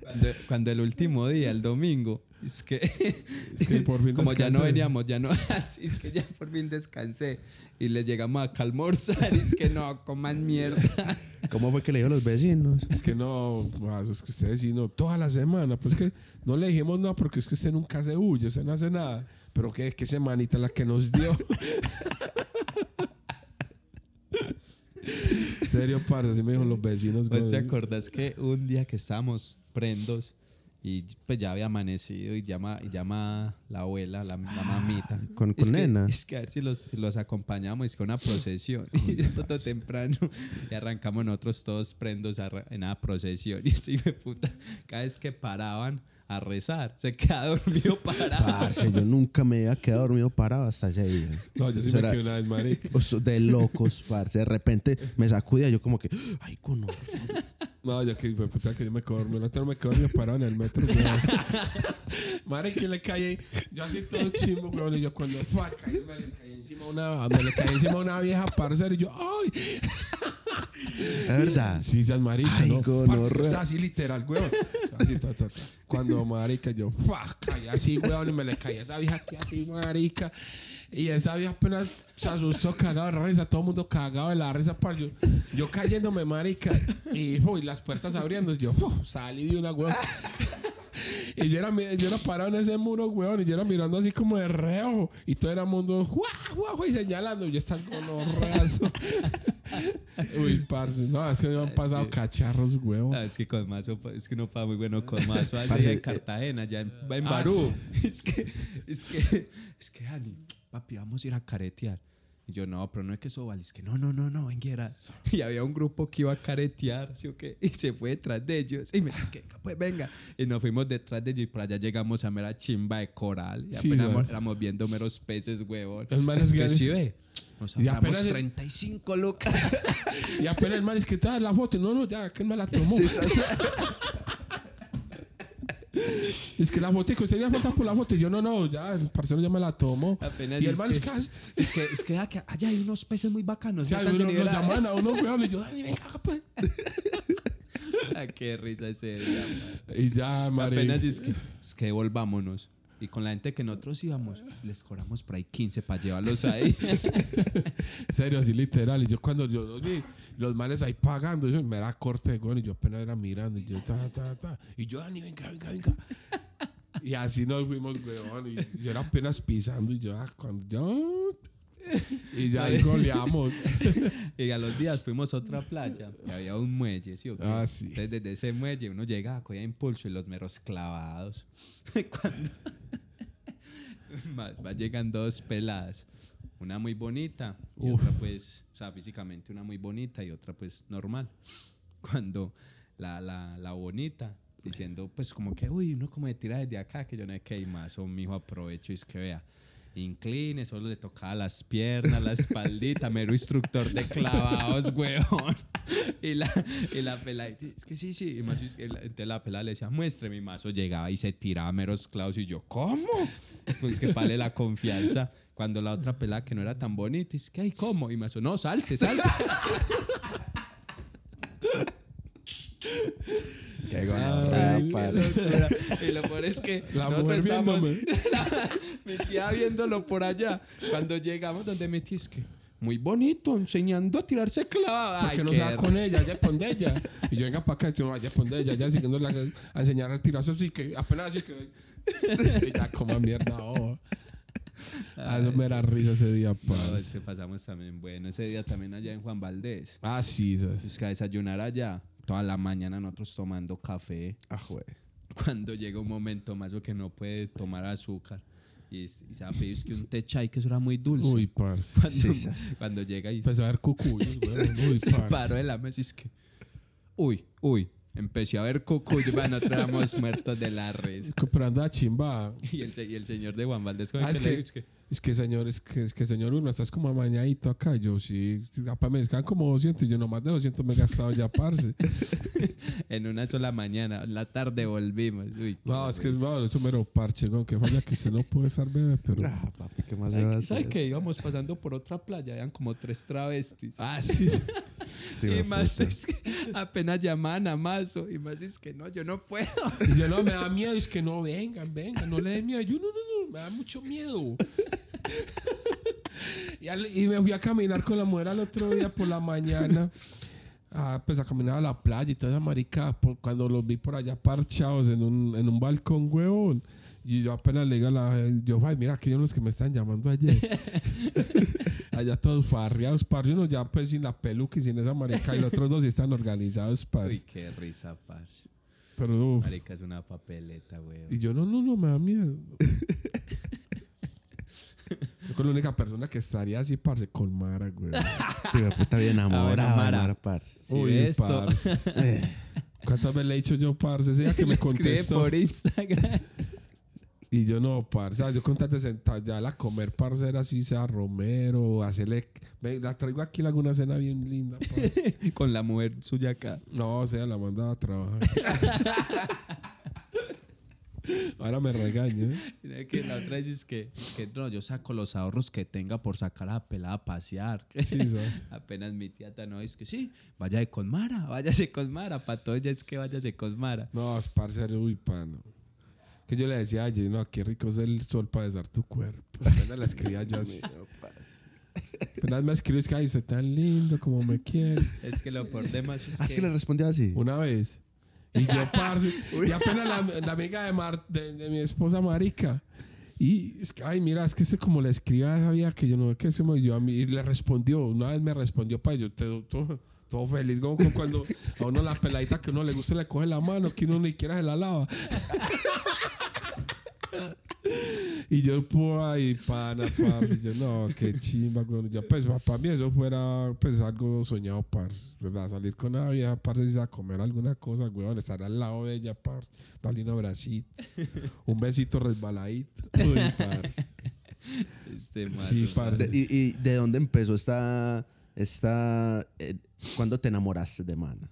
Cuando, cuando el último día, el domingo, es que, Es que por fin como ya no descansé. veníamos, ya no, así es que ya por fin descansé y le llegamos a calmorzar y es que no, coman mierda. ¿Cómo fue que le dijo a los vecinos? Es que no, es que ustedes sí, no, toda la semana. Pues que no le dijimos nada porque es que usted nunca se huye, usted no hace nada. Pero qué, qué semanita la que nos dio. serio, parce, así me dijo los vecinos. Pues te acordás que un día que estábamos prendos y pues ya había amanecido y llama, y llama la abuela, la, la mamita. con- Es con que- nena. Es que a ver si los, los acompañamos, es que una procesión. Y esto todo temprano. Y arrancamos nosotros todos prendos en una procesión. Y así me puta, cada vez que paraban a rezar, se quedaba dormido parado. Parce, yo nunca me había quedado dormido parado hasta ese día. No, yo sí me quedé una vez, marica. De locos, parce. De repente me sacudía yo como que, ay, cono. No, yo que fue puta que yo me quedo dormido. No, no me quedo dormido parado en el metro. Madre que le caí. Yo así todo chimbo, güey. Y yo cuando fue a caer, me le caí encima una, me le caí encima una vieja parcera. Y yo, ¡ay! Es verdad. Sí, seas marica, Ay, ¿no? así literal, weón. Así, ta, ta, ta. Cuando marica, yo, ¡fuck! Caí así, weón, y me le caí a esa vieja aquí así, marica. Y esa vieja apenas se asustó, cagado de la risa, todo el mundo cagado de la risa, par. Yo, yo cayéndome, marica, y, uy, las puertas abriendo, yo salí de una, weón. Y yo era, yo era parado en ese muro, weón, y yo era mirando así como de reojo. Y todo era mundo, guau, guau, y señalando. Y yo estaba con horrazo. Uy, parce, no, es que me han pasado Sí. cacharros, weón. Ah, es que con Mazo, es que no para muy bueno con Mazo. Así Parce, en Cartagena, ya en, en ah, Barú. Es que, es que, es que, Ani, papi, vamos a ir a caretear. Y yo, no, pero no es que eso vale. Es que no, no, no, no, venga. Y había un grupo que iba a caretear, ¿sí o qué? Y se fue detrás de ellos. Y me dice, que, pues venga. Y nos fuimos detrás de ellos y por allá llegamos a mera chimba de coral. Y Sí, apenas éramos viendo meros peces, huevón. Los manes Es que sí ve. Nos Y apenas- 35 lucas. Y apenas el man es que da la foto. No, no, ya, que me la tomó. Es que la foto, que usted ya falta por la foto. Y yo, no, no, ya, el parcero ya me la tomó. Apenas y el man es que-. Es que, es que, allá hay unos peces muy bacanos. O sea, uno, nos llaman a uno, weón. Y yo, Dani, venga, pues. Ah, qué risa ese día. man. Y ya, marica. Apenas es que, es que volvámonos. Y con la gente que nosotros íbamos, les cobramos por ahí 15 para llevarlos ahí. serio, así literal. Y yo cuando yo los los males ahí pagando, yo me era corte, güey, y yo apenas era mirando, y yo, ta, ta, ta. Y yo, Dani, venga, venga, venga. y así nos fuimos, weón, y yo era apenas pisando, y yo, ah, cuando yo... Y ya ahí goleamos. y a los días fuimos a otra playa y había un muelle, ¿sí o qué? Ah, sí. Entonces desde ese muelle uno llegaba, cogía impulso y los meros clavados. Cuando más va llegando dos peladas. Una muy bonita y otra pues, o sea, físicamente una muy bonita y otra pues normal. Cuando la, la, la bonita diciendo pues como que, uy, uno como de tira desde acá, que yo no sé qué y más, o mi hijo aprovecho y es que vea. Incline, solo le tocaba las piernas, la espaldita, mero instructor de clavados, weón. Y la, y la pelada, es que sí, sí. Y más, entonces la pelada le decía, muestre mi mazo. Llegaba y se tiraba meros clavos. Y yo, ¿cómo? Pues que vale la confianza. Cuando la otra pelada que no era tan bonita, es que, ay, ¿cómo? Y mazo, no, salte, salte. Qué Ay, qué y lo peor es que La mujer estábamos- viéndome. mi tía viéndolo por allá. Cuando llegamos donde mi tía es que muy bonito, enseñando a tirarse clavada. Porque no qué se va con ella, ya de ella. Y yo venga para acá, yo vaya de ella, ya siguiendo la, a enseñar a tirar así que apenas así que. y ya coma mierda, oh. Ah, eso me da risa ese día, No, parce. ese pasamos también bueno. Ese día también allá en Juan Valdés. Ah, sí, esas. Es que a desayunar allá, toda la mañana nosotros tomando café. Ah, güey. cuando llega un momento más o que no puede tomar azúcar y, y se va a pedir que un té chai que eso era muy dulce. Uy, parce. cuando, sí, cuando llega y Empezó a ver cucuyos, weón. Uy, se parce. paró de la mesa y es que, uy, uy, empecé a ver cucuyo, bueno, nosotros éramos muertos de la risa. Comprando a chimba. Y el, se- y el señor de Juan el Ah, es que es que, es que señor, es que, es que señor uno, estás como amañadito acá. Yo sí, apa, me quedan como 200 y yo nomás de 200 me he gastado ya, parce. en una sola mañana, en la tarde volvimos. Uy, No, es que no, eso mero parche, con que falla que usted no puede estar bebé, pero. Ah, papi, ¿qué más a ¿Sabe, que íbamos pasando por otra playa? Eran como tres travestis. Ah, sí. y más es que apenas llamaban a Mazo. Y más es que no, yo no puedo. Y yo no, me da miedo, es que no vengan, vengan, no le den miedo. Yo no, no, no, me da mucho miedo. y, al- y me fui a caminar con la mujer al otro día por la mañana. Ah, pues a caminar a la playa y toda esa marica. por- cuando los vi por allá parchados en un, en un balcón, huevón. Y yo apenas le digo a la. Yo, ay, mira, aquellos los que me están llamando ayer. allá todos farreados, par. Uno ya pues sin la peluca y sin esa marica. Y los otros dos sí están organizados, par. Uy, qué risa, parce. Pero. Marica, es una papeleta, güey. Y yo, no, no, no, me da miedo. con la única persona que estaría así, parce, con Mara, güey. Tío, puta bien enamorado, Ah, Mara. Mara, parce. Sí, eso. parce. Eh, ¿Cuántas veces le he dicho yo, parce? Ese día que me contestó. por Instagram. Y yo no, parce. Ah, Yo con sentar ya a comer, parce, era así, sea Romero, hacerle... Ve, la traigo aquí en alguna cena bien linda, parce. con la mujer suya acá. No, o sea, la mandaba a trabajar. Ahora me regaña. ¿eh? Que la otra vez es que, que no, yo saco los ahorros que tenga por sacar a la pelada a pasear. Sí. Apenas mi tía no es que sí, vaya con Mara, váyase con Mara. Para todo ya es que váyase con Mara. No, es parcero, uy, pano. Que yo le decía ayer, no, qué rico es el sol para besar tu cuerpo. Apenas la escribía yo así. Apenas me escribió, es que, ay, usted tan lindo, como me quiere. Es que lo por demás es Ah, es que, que le respondió así. Una vez. Y yo, parce, y apenas la, la amiga de, Mar- de, de mi esposa, Marica. Y es que, ay, mira, es que este como le escribía a esa vieja que yo no sé qué se me yo a mí y le respondió. Una vez me respondió, pa, yo te, todo, todo feliz, como cuando a uno la peladita que uno le gusta le coge la mano, que uno ni siquiera se la lava. Y yo por ahí, pana, parce. Yo, no, qué chimba, güey. Yo, pues, para mí eso fuera, pues, algo soñado, parce. ¿Verdad? Salir con una vieja, parce, y a comer alguna cosa, güey. Estar al lado de ella, parce. Darle un abracito. un besito resbaladito. Uy, parce. este Sí, parce. De- y, ¿Y de dónde empezó esta... esta eh, ¿Cuándo te enamoraste de Mana?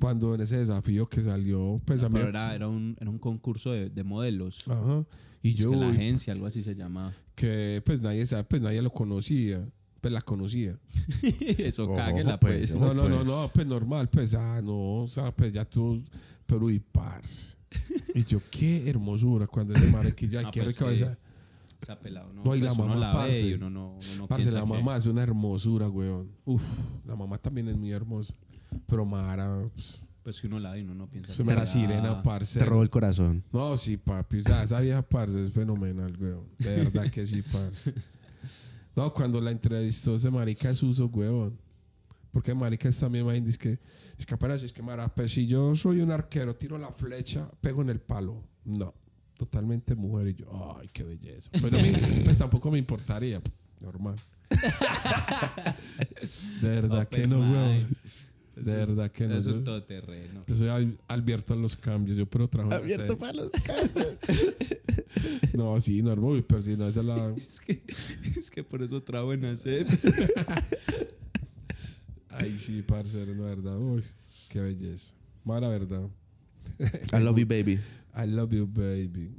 Cuando en ese desafío que salió, pues, a mí... Pero era, era, un, era un concurso de, de modelos. Ajá. Y Es yo, que la agencia, algo así se llamaba. que, pues, nadie sabe, pues, nadie lo conocía. Pues, la conocía. Eso cáguela, pues, pues. No, no, no, pues. no, pues normal, pues, ah, no, o sea, pues ya tú, pero y parce. Y yo, qué hermosura cuando ese mariquillo, ay, Ah, qué pues rica que esa. Esa pelada, no, No, y la pues uno mamá, la ve parce. y uno no, uno no Parce, la que- mamá es una hermosura, weón. Uf, la mamá también es muy hermosa. Pero Mara, pues, Pues que uno la ve y uno no piensa es una que- sirena, parce. Te robó el corazón. No, sí, papi. O sea, esa vieja, parce, es fenomenal, weón. De verdad que sí, parce. No, cuando la entrevistó ese marica es uso, weón. Porque marica es también más indis que... Es que apenas es que, mara, pues si yo soy un arquero, tiro la flecha, pego en el palo. No. Totalmente mujer. Y yo, ay, qué belleza. Pues, a mí, pues tampoco me importaría. Normal. De verdad Open que no, mind. weón. De verdad que no. Es Yo, un todoterreno. yo soy al- abierto a los cambios. Yo pero trabajo Abierto para los carros. No, sí, normal, uy, pero si no, esa es la. Es que, es que por eso trabajo en hacer. Ay, sí, parcero, la verdad. Uy, qué belleza. Mala verdad. I love you, baby. I love you, baby.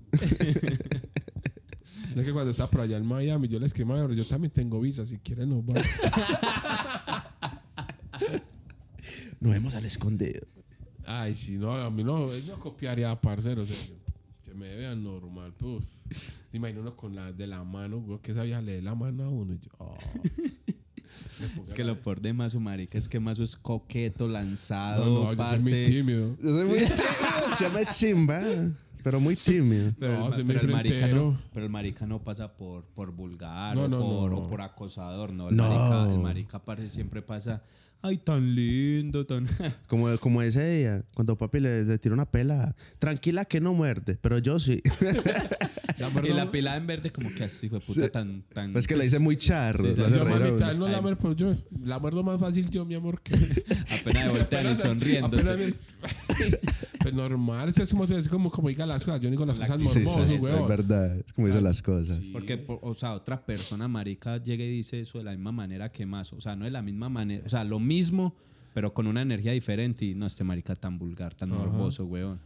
No es que cuando estaba por allá en Miami, yo le escribí, pero yo también tengo visa, si quieren nos vamos. Nos vemos al escondido. Ay, sí, no, a mí no, eso copiaría, parcero. o sea, que me vean normal, puf. Me imagino uno con la de la mano, güey, que esa vieja le dé la mano a uno. Y yo, oh. Es que lo por de Mazo, marica, es que Mazo es coqueto, lanzado, No, no, yo soy muy parce. tímido. Yo soy muy tímido. Se llama chimba. Pero muy tímido. Pero, No, el, soy pero el marica no, pero el marica no pasa por, por vulgar No, o, no, por, no. o por acosador, no. El No. marica, el marica parce, siempre pasa, ay, tan lindo, tan... Como, como ese día, cuando papi le, le tiró una pela. Tranquila que no muerde, pero yo sí. La y la pila en verde como que así fue puta tan, tan... es que le hice muy charro. Sí, sí, yo, mamita, él no la muerde, pero yo la muerdo más fácil yo, mi amor, que... Apenas de voltean y sonriéndose. apenas pues normal, es como, es como, como diga las cosas. Yo digo las La- cosas Sí, sí, es verdad. Es como dicen las cosas. Porque, por- o sea, otra persona marica llega y dice eso de la misma manera que más. O sea, no de la misma manera. O sea, lo mismo, pero con una energía diferente. Y no, este marica tan vulgar, tan morboso, weón.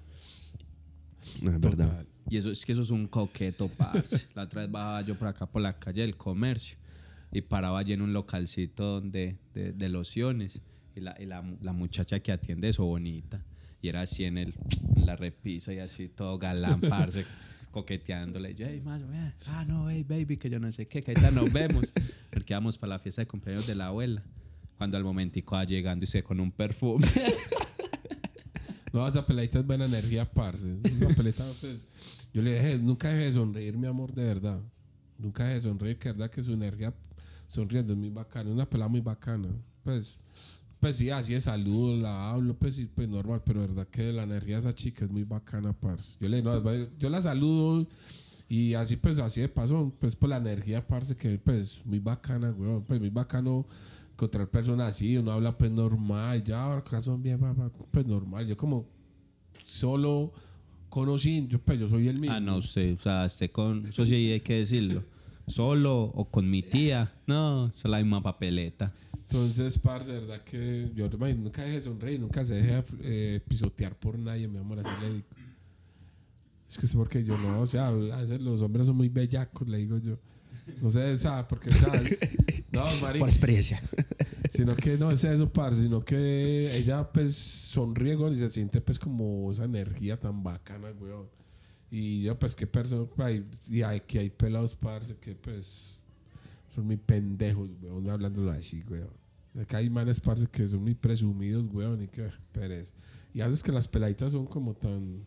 No, es verdad. Y eso es que eso es un coqueto, parce. La otra vez bajaba yo por acá por la calle del comercio y paraba allí en un localcito donde, de, de lociones. Y, la, y la, la muchacha que atiende eso bonita. Y era así en, el, en la repisa y así todo galán, parce, coqueteándole. Y yo, hey, más, ah, no, hey, baby, que yo no sé qué, que ahorita nos vemos. Porque íbamos para la fiesta de cumpleaños de la abuela. Cuando al momentico va llegando y se con un perfume. No, esa peladita es buena energía, parce. Una pelita, pues, yo le dije, nunca deje de sonreír, mi amor, de verdad. Nunca deje de sonreír, que verdad que su energía sonriendo es muy bacana. Es una pelada muy bacana. Pues, pues sí, así de saludo, la hablo, pues sí, pues normal, pero verdad que la energía de esa chica es muy bacana, parce. Yo le no, yo la saludo y así, pues así de paso, pues por la energía, parce, que pues muy bacana, weón. Pues muy bacano encontrar personas así, uno habla pues normal, ya, corazón bien, pues normal. Yo como solo conocí, yo pues yo soy el mismo. Ah, no, usted, o sea, esté con, eso sí hay que decirlo. Solo o con mi tía. No, es la misma papeleta. Entonces, parce, de verdad que yo man, nunca dejé de sonreír, nunca se deje eh, pisotear por nadie, mi amor, así le digo. Es que es porque yo no, o sea, a veces los hombres son muy bellacos, le digo yo. No sé, o sea, porque, o sea, no, marica, Por experiencia. sino que no es eso, parce, sino que ella pues sonríe, güey, y se siente pues como esa energía tan bacana, weón. Y yo pues qué persona, y hay, que hay pelados, parce, que pues son muy pendejos, weón, hablándolo así, weón. Acá hay manes, parce, que son muy presumidos, weón, y que perez. Y haces que las peladitas son como tan,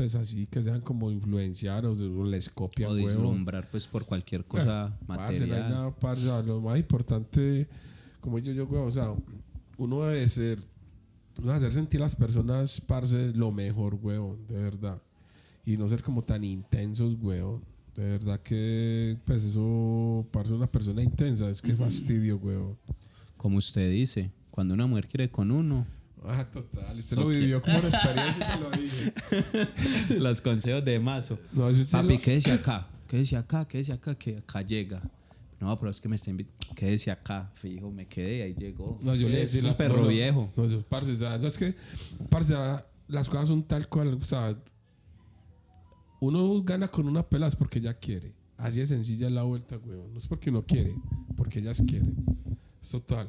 pues así, que sean como influenciar o, o les copian, O deslumbrar, pues, por cualquier cosa Parce, no hay material. nada, parce, o sea, lo más importante, como yo, yo, weón, o sea, uno debe ser, uno debe hacer sentir a las personas, parce, lo mejor, weón, de verdad. Y no ser como tan intensos, weón. De verdad que, pues eso, parce, una persona intensa, es que fastidio, weón. Como usted dice, cuando una mujer quiere con uno, Ah, total. Usted lo vivió como una experiencia y se lo dije. los consejos de mazo. No, Papi, lo- quédese acá, quédese acá, quédese acá, que acá llega. No, pero es que me está invitando. Quédese acá, fijo, me quedé y ahí llegó. No, yo le es decía un perro no, viejo. No, yo, parce, o sea, no es que, parce, las cosas son tal cual, o sea, uno gana con una pelas porque ella quiere. Así de sencilla es la vuelta, weón. No es porque uno quiere, porque ellas quieren. Es total.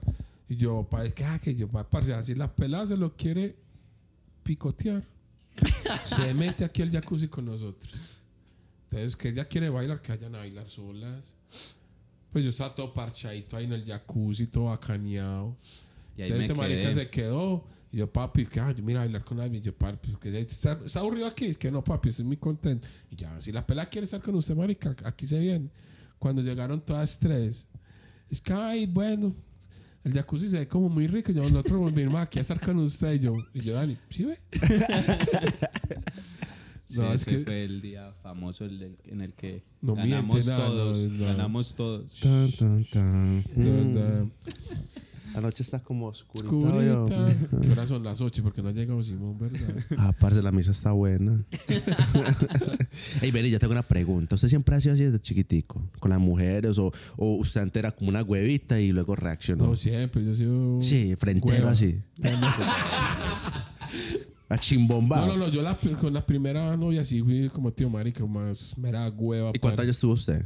Y yo, pa, es que, ah, que yo, pa, parce, así la pelada se lo quiere picotear. se mete aquí al jacuzzi con nosotros. Entonces, que ella quiere bailar, que vayan a bailar solas. Pues yo estaba todo parchadito ahí en el jacuzzi, todo bacaneado. Y ahí Entonces me ese marica se quedó. Y yo, papi, que ah, yo mira a bailar con alguien. Yo, papi, que está, está aburrido aquí. Es que no, papi, estoy muy contento. Y ya, si la pela quiere estar con usted, marica, aquí se viene. Cuando llegaron todas tres, es que, ay, bueno, el jacuzzi se ve como muy rico. Y yo, nosotros volvimos aquí a estar con usted. Y yo, y yo Dani, ¿sí ve? Sí, No, es ese que- fue el día famoso el del- en el que No ganamos miente, nada, todos. no, no. Ganamos todos. Tan, tan, tan. La noche está como oscurita. Oscurita. yo. ¿Qué hora son las 8? Porque no ha llegado Simón, ¿verdad? Ah, parce, la misa está buena. Ey, Beni, yo tengo una pregunta. ¿Usted siempre ha sido así desde chiquitico? ¿Con las mujeres? ¿O, o usted antes era como una huevita y luego reaccionó? No, siempre. Yo he sido. sí, frentero hueva. así. A chimbomba. No, no, no. Yo la, con la primera novia sí fui como tío marica, más mera hueva. ¿Y cuántos años tuvo usted?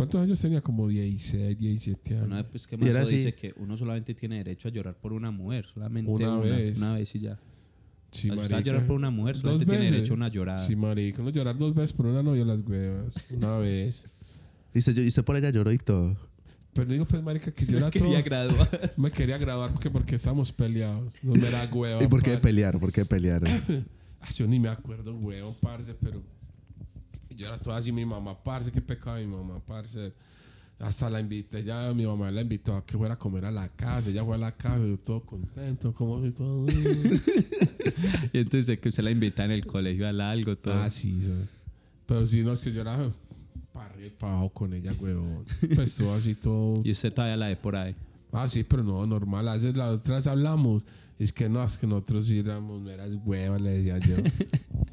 ¿Cuántos años tenía? Como 16, 17 años. Una vez pues que Y era Mazo así. dice que uno solamente tiene derecho a llorar por una mujer, solamente Una una, vez. una vez y ya. Sí, Usted va a llorar por una mujer, Dos solamente tiene veces. derecho a una llorada. Sí, marica. No llorar dos veces por una novia, las huevas. Una vez. Y usted, y usted por ella lloró y todo. Pero digo, pues, marica, que yo era todo... Quería graduar. Me quería graduar porque, porque estábamos peleados. No me era hueva. ¿Y por qué pelear? ¿Por qué pelear? Ah, yo ni me acuerdo, weón, parce, pero yo era todo así, mi mamá, parce, qué pecado mi mamá, parce. Hasta la invité, ya mi mamá la invitó a que fuera a comer a la casa, ella fue a la casa, yo todo contento, como si todo. Y entonces que usted la invita en el colegio al algo, todo. ah, sí, ¿sabes? Pero si no, es que yo era para arriba y para abajo con ella, weón. Pues todo así, todo. Y usted todavía la ve por ahí. Ah, sí, pero no, normal. A veces las otras hablamos. Es que no, es que nosotros éramos meras huevas, le decía yo.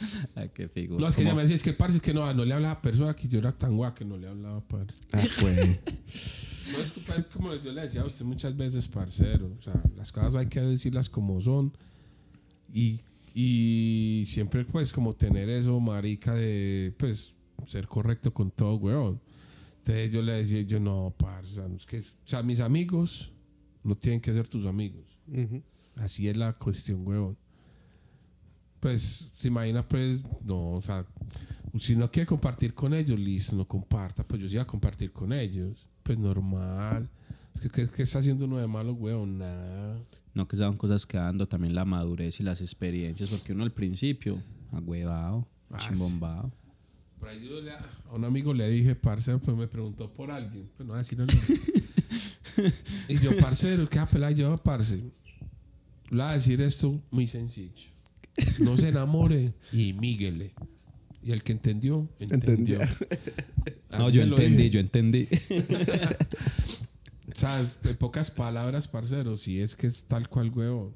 Ah, qué figura. No, es que Como- ella me decía, es que parce, es que no, no le hablaba a persona que yo era tan guay que no le hablaba, parce. Ah, pues. No es culpa, es como yo le decía a usted muchas veces, parcero. O sea, las cosas hay que decirlas como son. Y, y siempre, pues, como tener eso, marica, de, pues, ser correcto con todo, weón. Entonces yo le decía, yo no, parce, o sea, no es que, o sea, mis amigos no tienen que ser tus amigos. Ujú. Así es la cuestión, weón. Pues, se imagina, pues, no, o sea, si no quiere compartir con ellos, listo, no comparta. Pues yo sí iba a compartir con ellos. Pues normal. ¿qué, qué está haciendo uno de malo, weón? Nada. No que sean cosas que dando también la madurez y las experiencias, porque uno al principio, agüevado, Ah, chimbombado. Por ahí yo le- a un amigo le dije, parcero, pues me preguntó por alguien. Pues no voy a decir el nombre. y yo, parcero, ¿qué apela yo, parce? Le voy a decir esto muy sencillo. No se enamore y míguele. Y el que entendió, entendió. No, yo entendí, yo entendí. O sea, en pocas palabras, parcero, si es que es tal cual, huevo.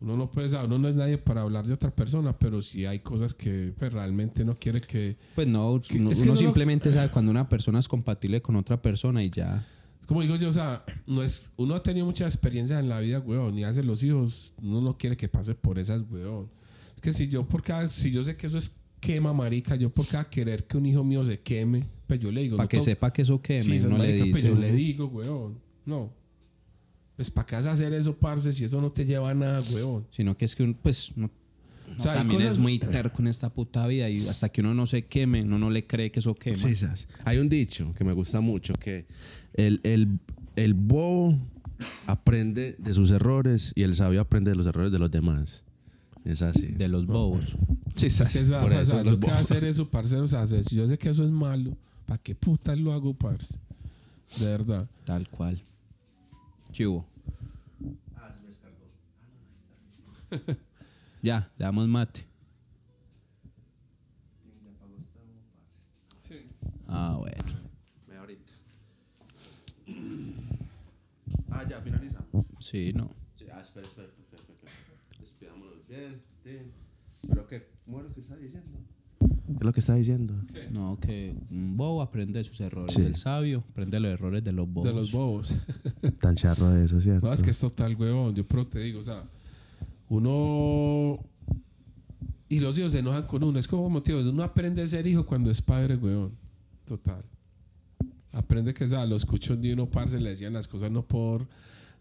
Uno no puede saber, uno no es nadie para hablar de otra persona, pero si hay cosas que pues, realmente no quiere que... Pues no, Que- uno, es que uno no lo- simplemente sabe cuando una persona es compatible con otra persona y ya. Como digo yo, o sea, no es, uno ha tenido mucha experiencia en la vida, weón, y hace los hijos, uno no quiere que pase por esas, weón. Es que si yo por cada, si yo sé que eso es quema, marica, yo por cada querer que un hijo mío se queme, pues yo le digo... Para no que sepa que eso queme, esas no le marica, dice. pues yo le digo, weón. No. Pues para qué vas a hacer eso, parce, si eso no te lleva a nada, weón. Sino que es que pues, no- O sea, también cosas- es muy terco en esta puta vida y hasta que uno no se queme, uno no le cree que eso quema. Sí, sas. Hay un dicho que me gusta mucho, que el, el, el bobo aprende de sus errores y el sabio aprende de los errores de los demás. Es así. De los bobos. Sí, Es que Por o sea, eso los voy a bobos. hacer eso, parcero, o sea, si yo sé que eso es malo, ¿para qué putas lo hago, parce? De verdad. Tal cual. ¿Qué hubo? ya, le damos mate. Ah, bueno. Ah, ya finalizamos. Sí, no. Sí, ah, espera, espera, espera, espera. Despidámonos bien. ¿Pero qué? ¿Cómo es lo que está diciendo? ¿Qué es lo que está diciendo? No, que un bobo aprende de sus errores. Sí. El sabio aprende los errores de los bobos. De los bobos. Tan charro de eso, ¿cierto? No, es que es total, huevón. Yo pero te digo, o sea, uno. Y los hijos se enojan con uno. Es como motivo. Uno aprende a ser hijo cuando es padre, huevón. Total. Aprende que, o sea, los escuchos de uno, parce, le decían las cosas no por.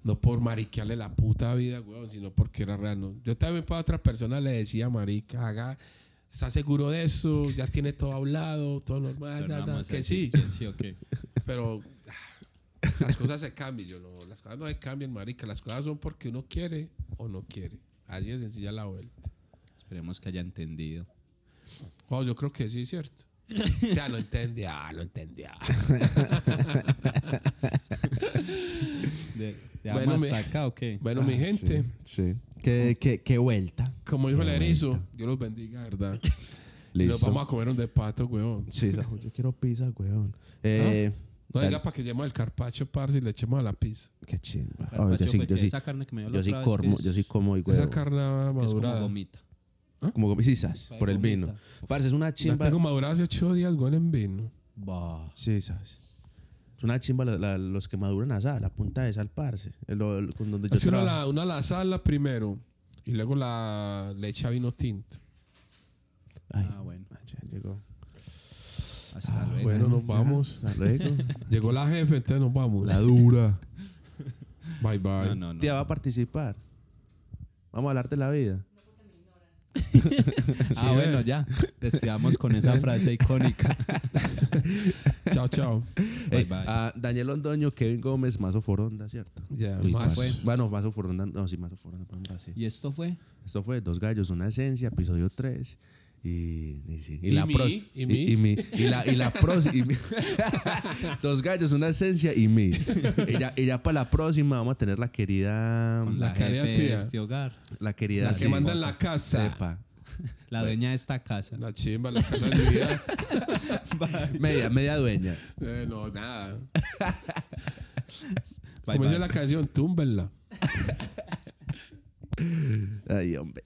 No por mariquearle la puta vida, huevón, sino porque era real. ¿no? Yo también para otra persona le decía, marica, haga. ¿Está seguro de eso? Ya tiene todo hablado, todo normal, ya, ya, que sí. ¿quién sí o qué? Pero ah, las cosas se cambian, yo no, las cosas no se cambian, marica, las cosas son porque uno quiere o no quiere. Así de sencilla la vuelta. Esperemos que haya entendido. Oh, yo creo que sí, cierto. Ya lo entendí, ah, lo entendí. ah. ¿De, Bueno, hasta mi- acá o qué? Bueno, mi gente, Sí. ¿Qué, qué, qué vuelta? como dijo el erizo, Dios los bendiga, ¿verdad? Y Nos Listo. vamos a comer un de pato, weón. Sí, yo quiero pizza, weón. Eh, No dale. diga para que llevemos el carpacho, parce, y le echemos a la pizza. Qué chimba. Carpaccio Oh, yo sí, fue yo sí, esa carne que me dio la yo sí otra vez, que como, es- yo sí como y Esa huevo. carne que es como madurada. gomita. Como gomisas, por el vino. Gomita. Parce, es una La chimba. tengo madurada hace ocho días, weón, en vino. Bah. Sí, sabes. Es una chimba la- la- los que maduran a sal, la punta de sal, parce. El- lo- el- con donde yo Así una trabajo. la, una la sala primero y luego la le echa vino tinto. Ay, Ah, bueno. ya llegó. Hasta luego. Bueno, nos vamos. Hasta luego. Llegó la jefe, entonces nos vamos. la dura. Bye bye. No, no, no. Tía va a participar. Vamos a hablar de la vida. Ah, bueno, ya. Despidamos con esa frase icónica. Chao, chao. Bye, Ey, bye. a Daniel Londoño, Kevin Gómez, Mazo Foronda, ¿cierto? Más. Mazo- Bueno, Mazo Foronda, no, sí, Mazo Foronda, Foronda, sí. ¿Y esto fue? Esto fue Dos Gallos, una esencia, episodio 3. Y, y sí. ¿Y la mí? pro- ¿Y mí? Y, mi- y la, y la próxima. Dos gallos, una esencia y mí. Y ya, para la próxima vamos a tener la querida. Con La la, querida tía. este hogar. La querida. La que sí, manda en la casa. Sepa. La dueña de esta casa. La chimba, la casa de mi vida. Media, media dueña. Eh, no, nada. Bye, Como bye. dice la canción, túmbenla. Ay, hombre.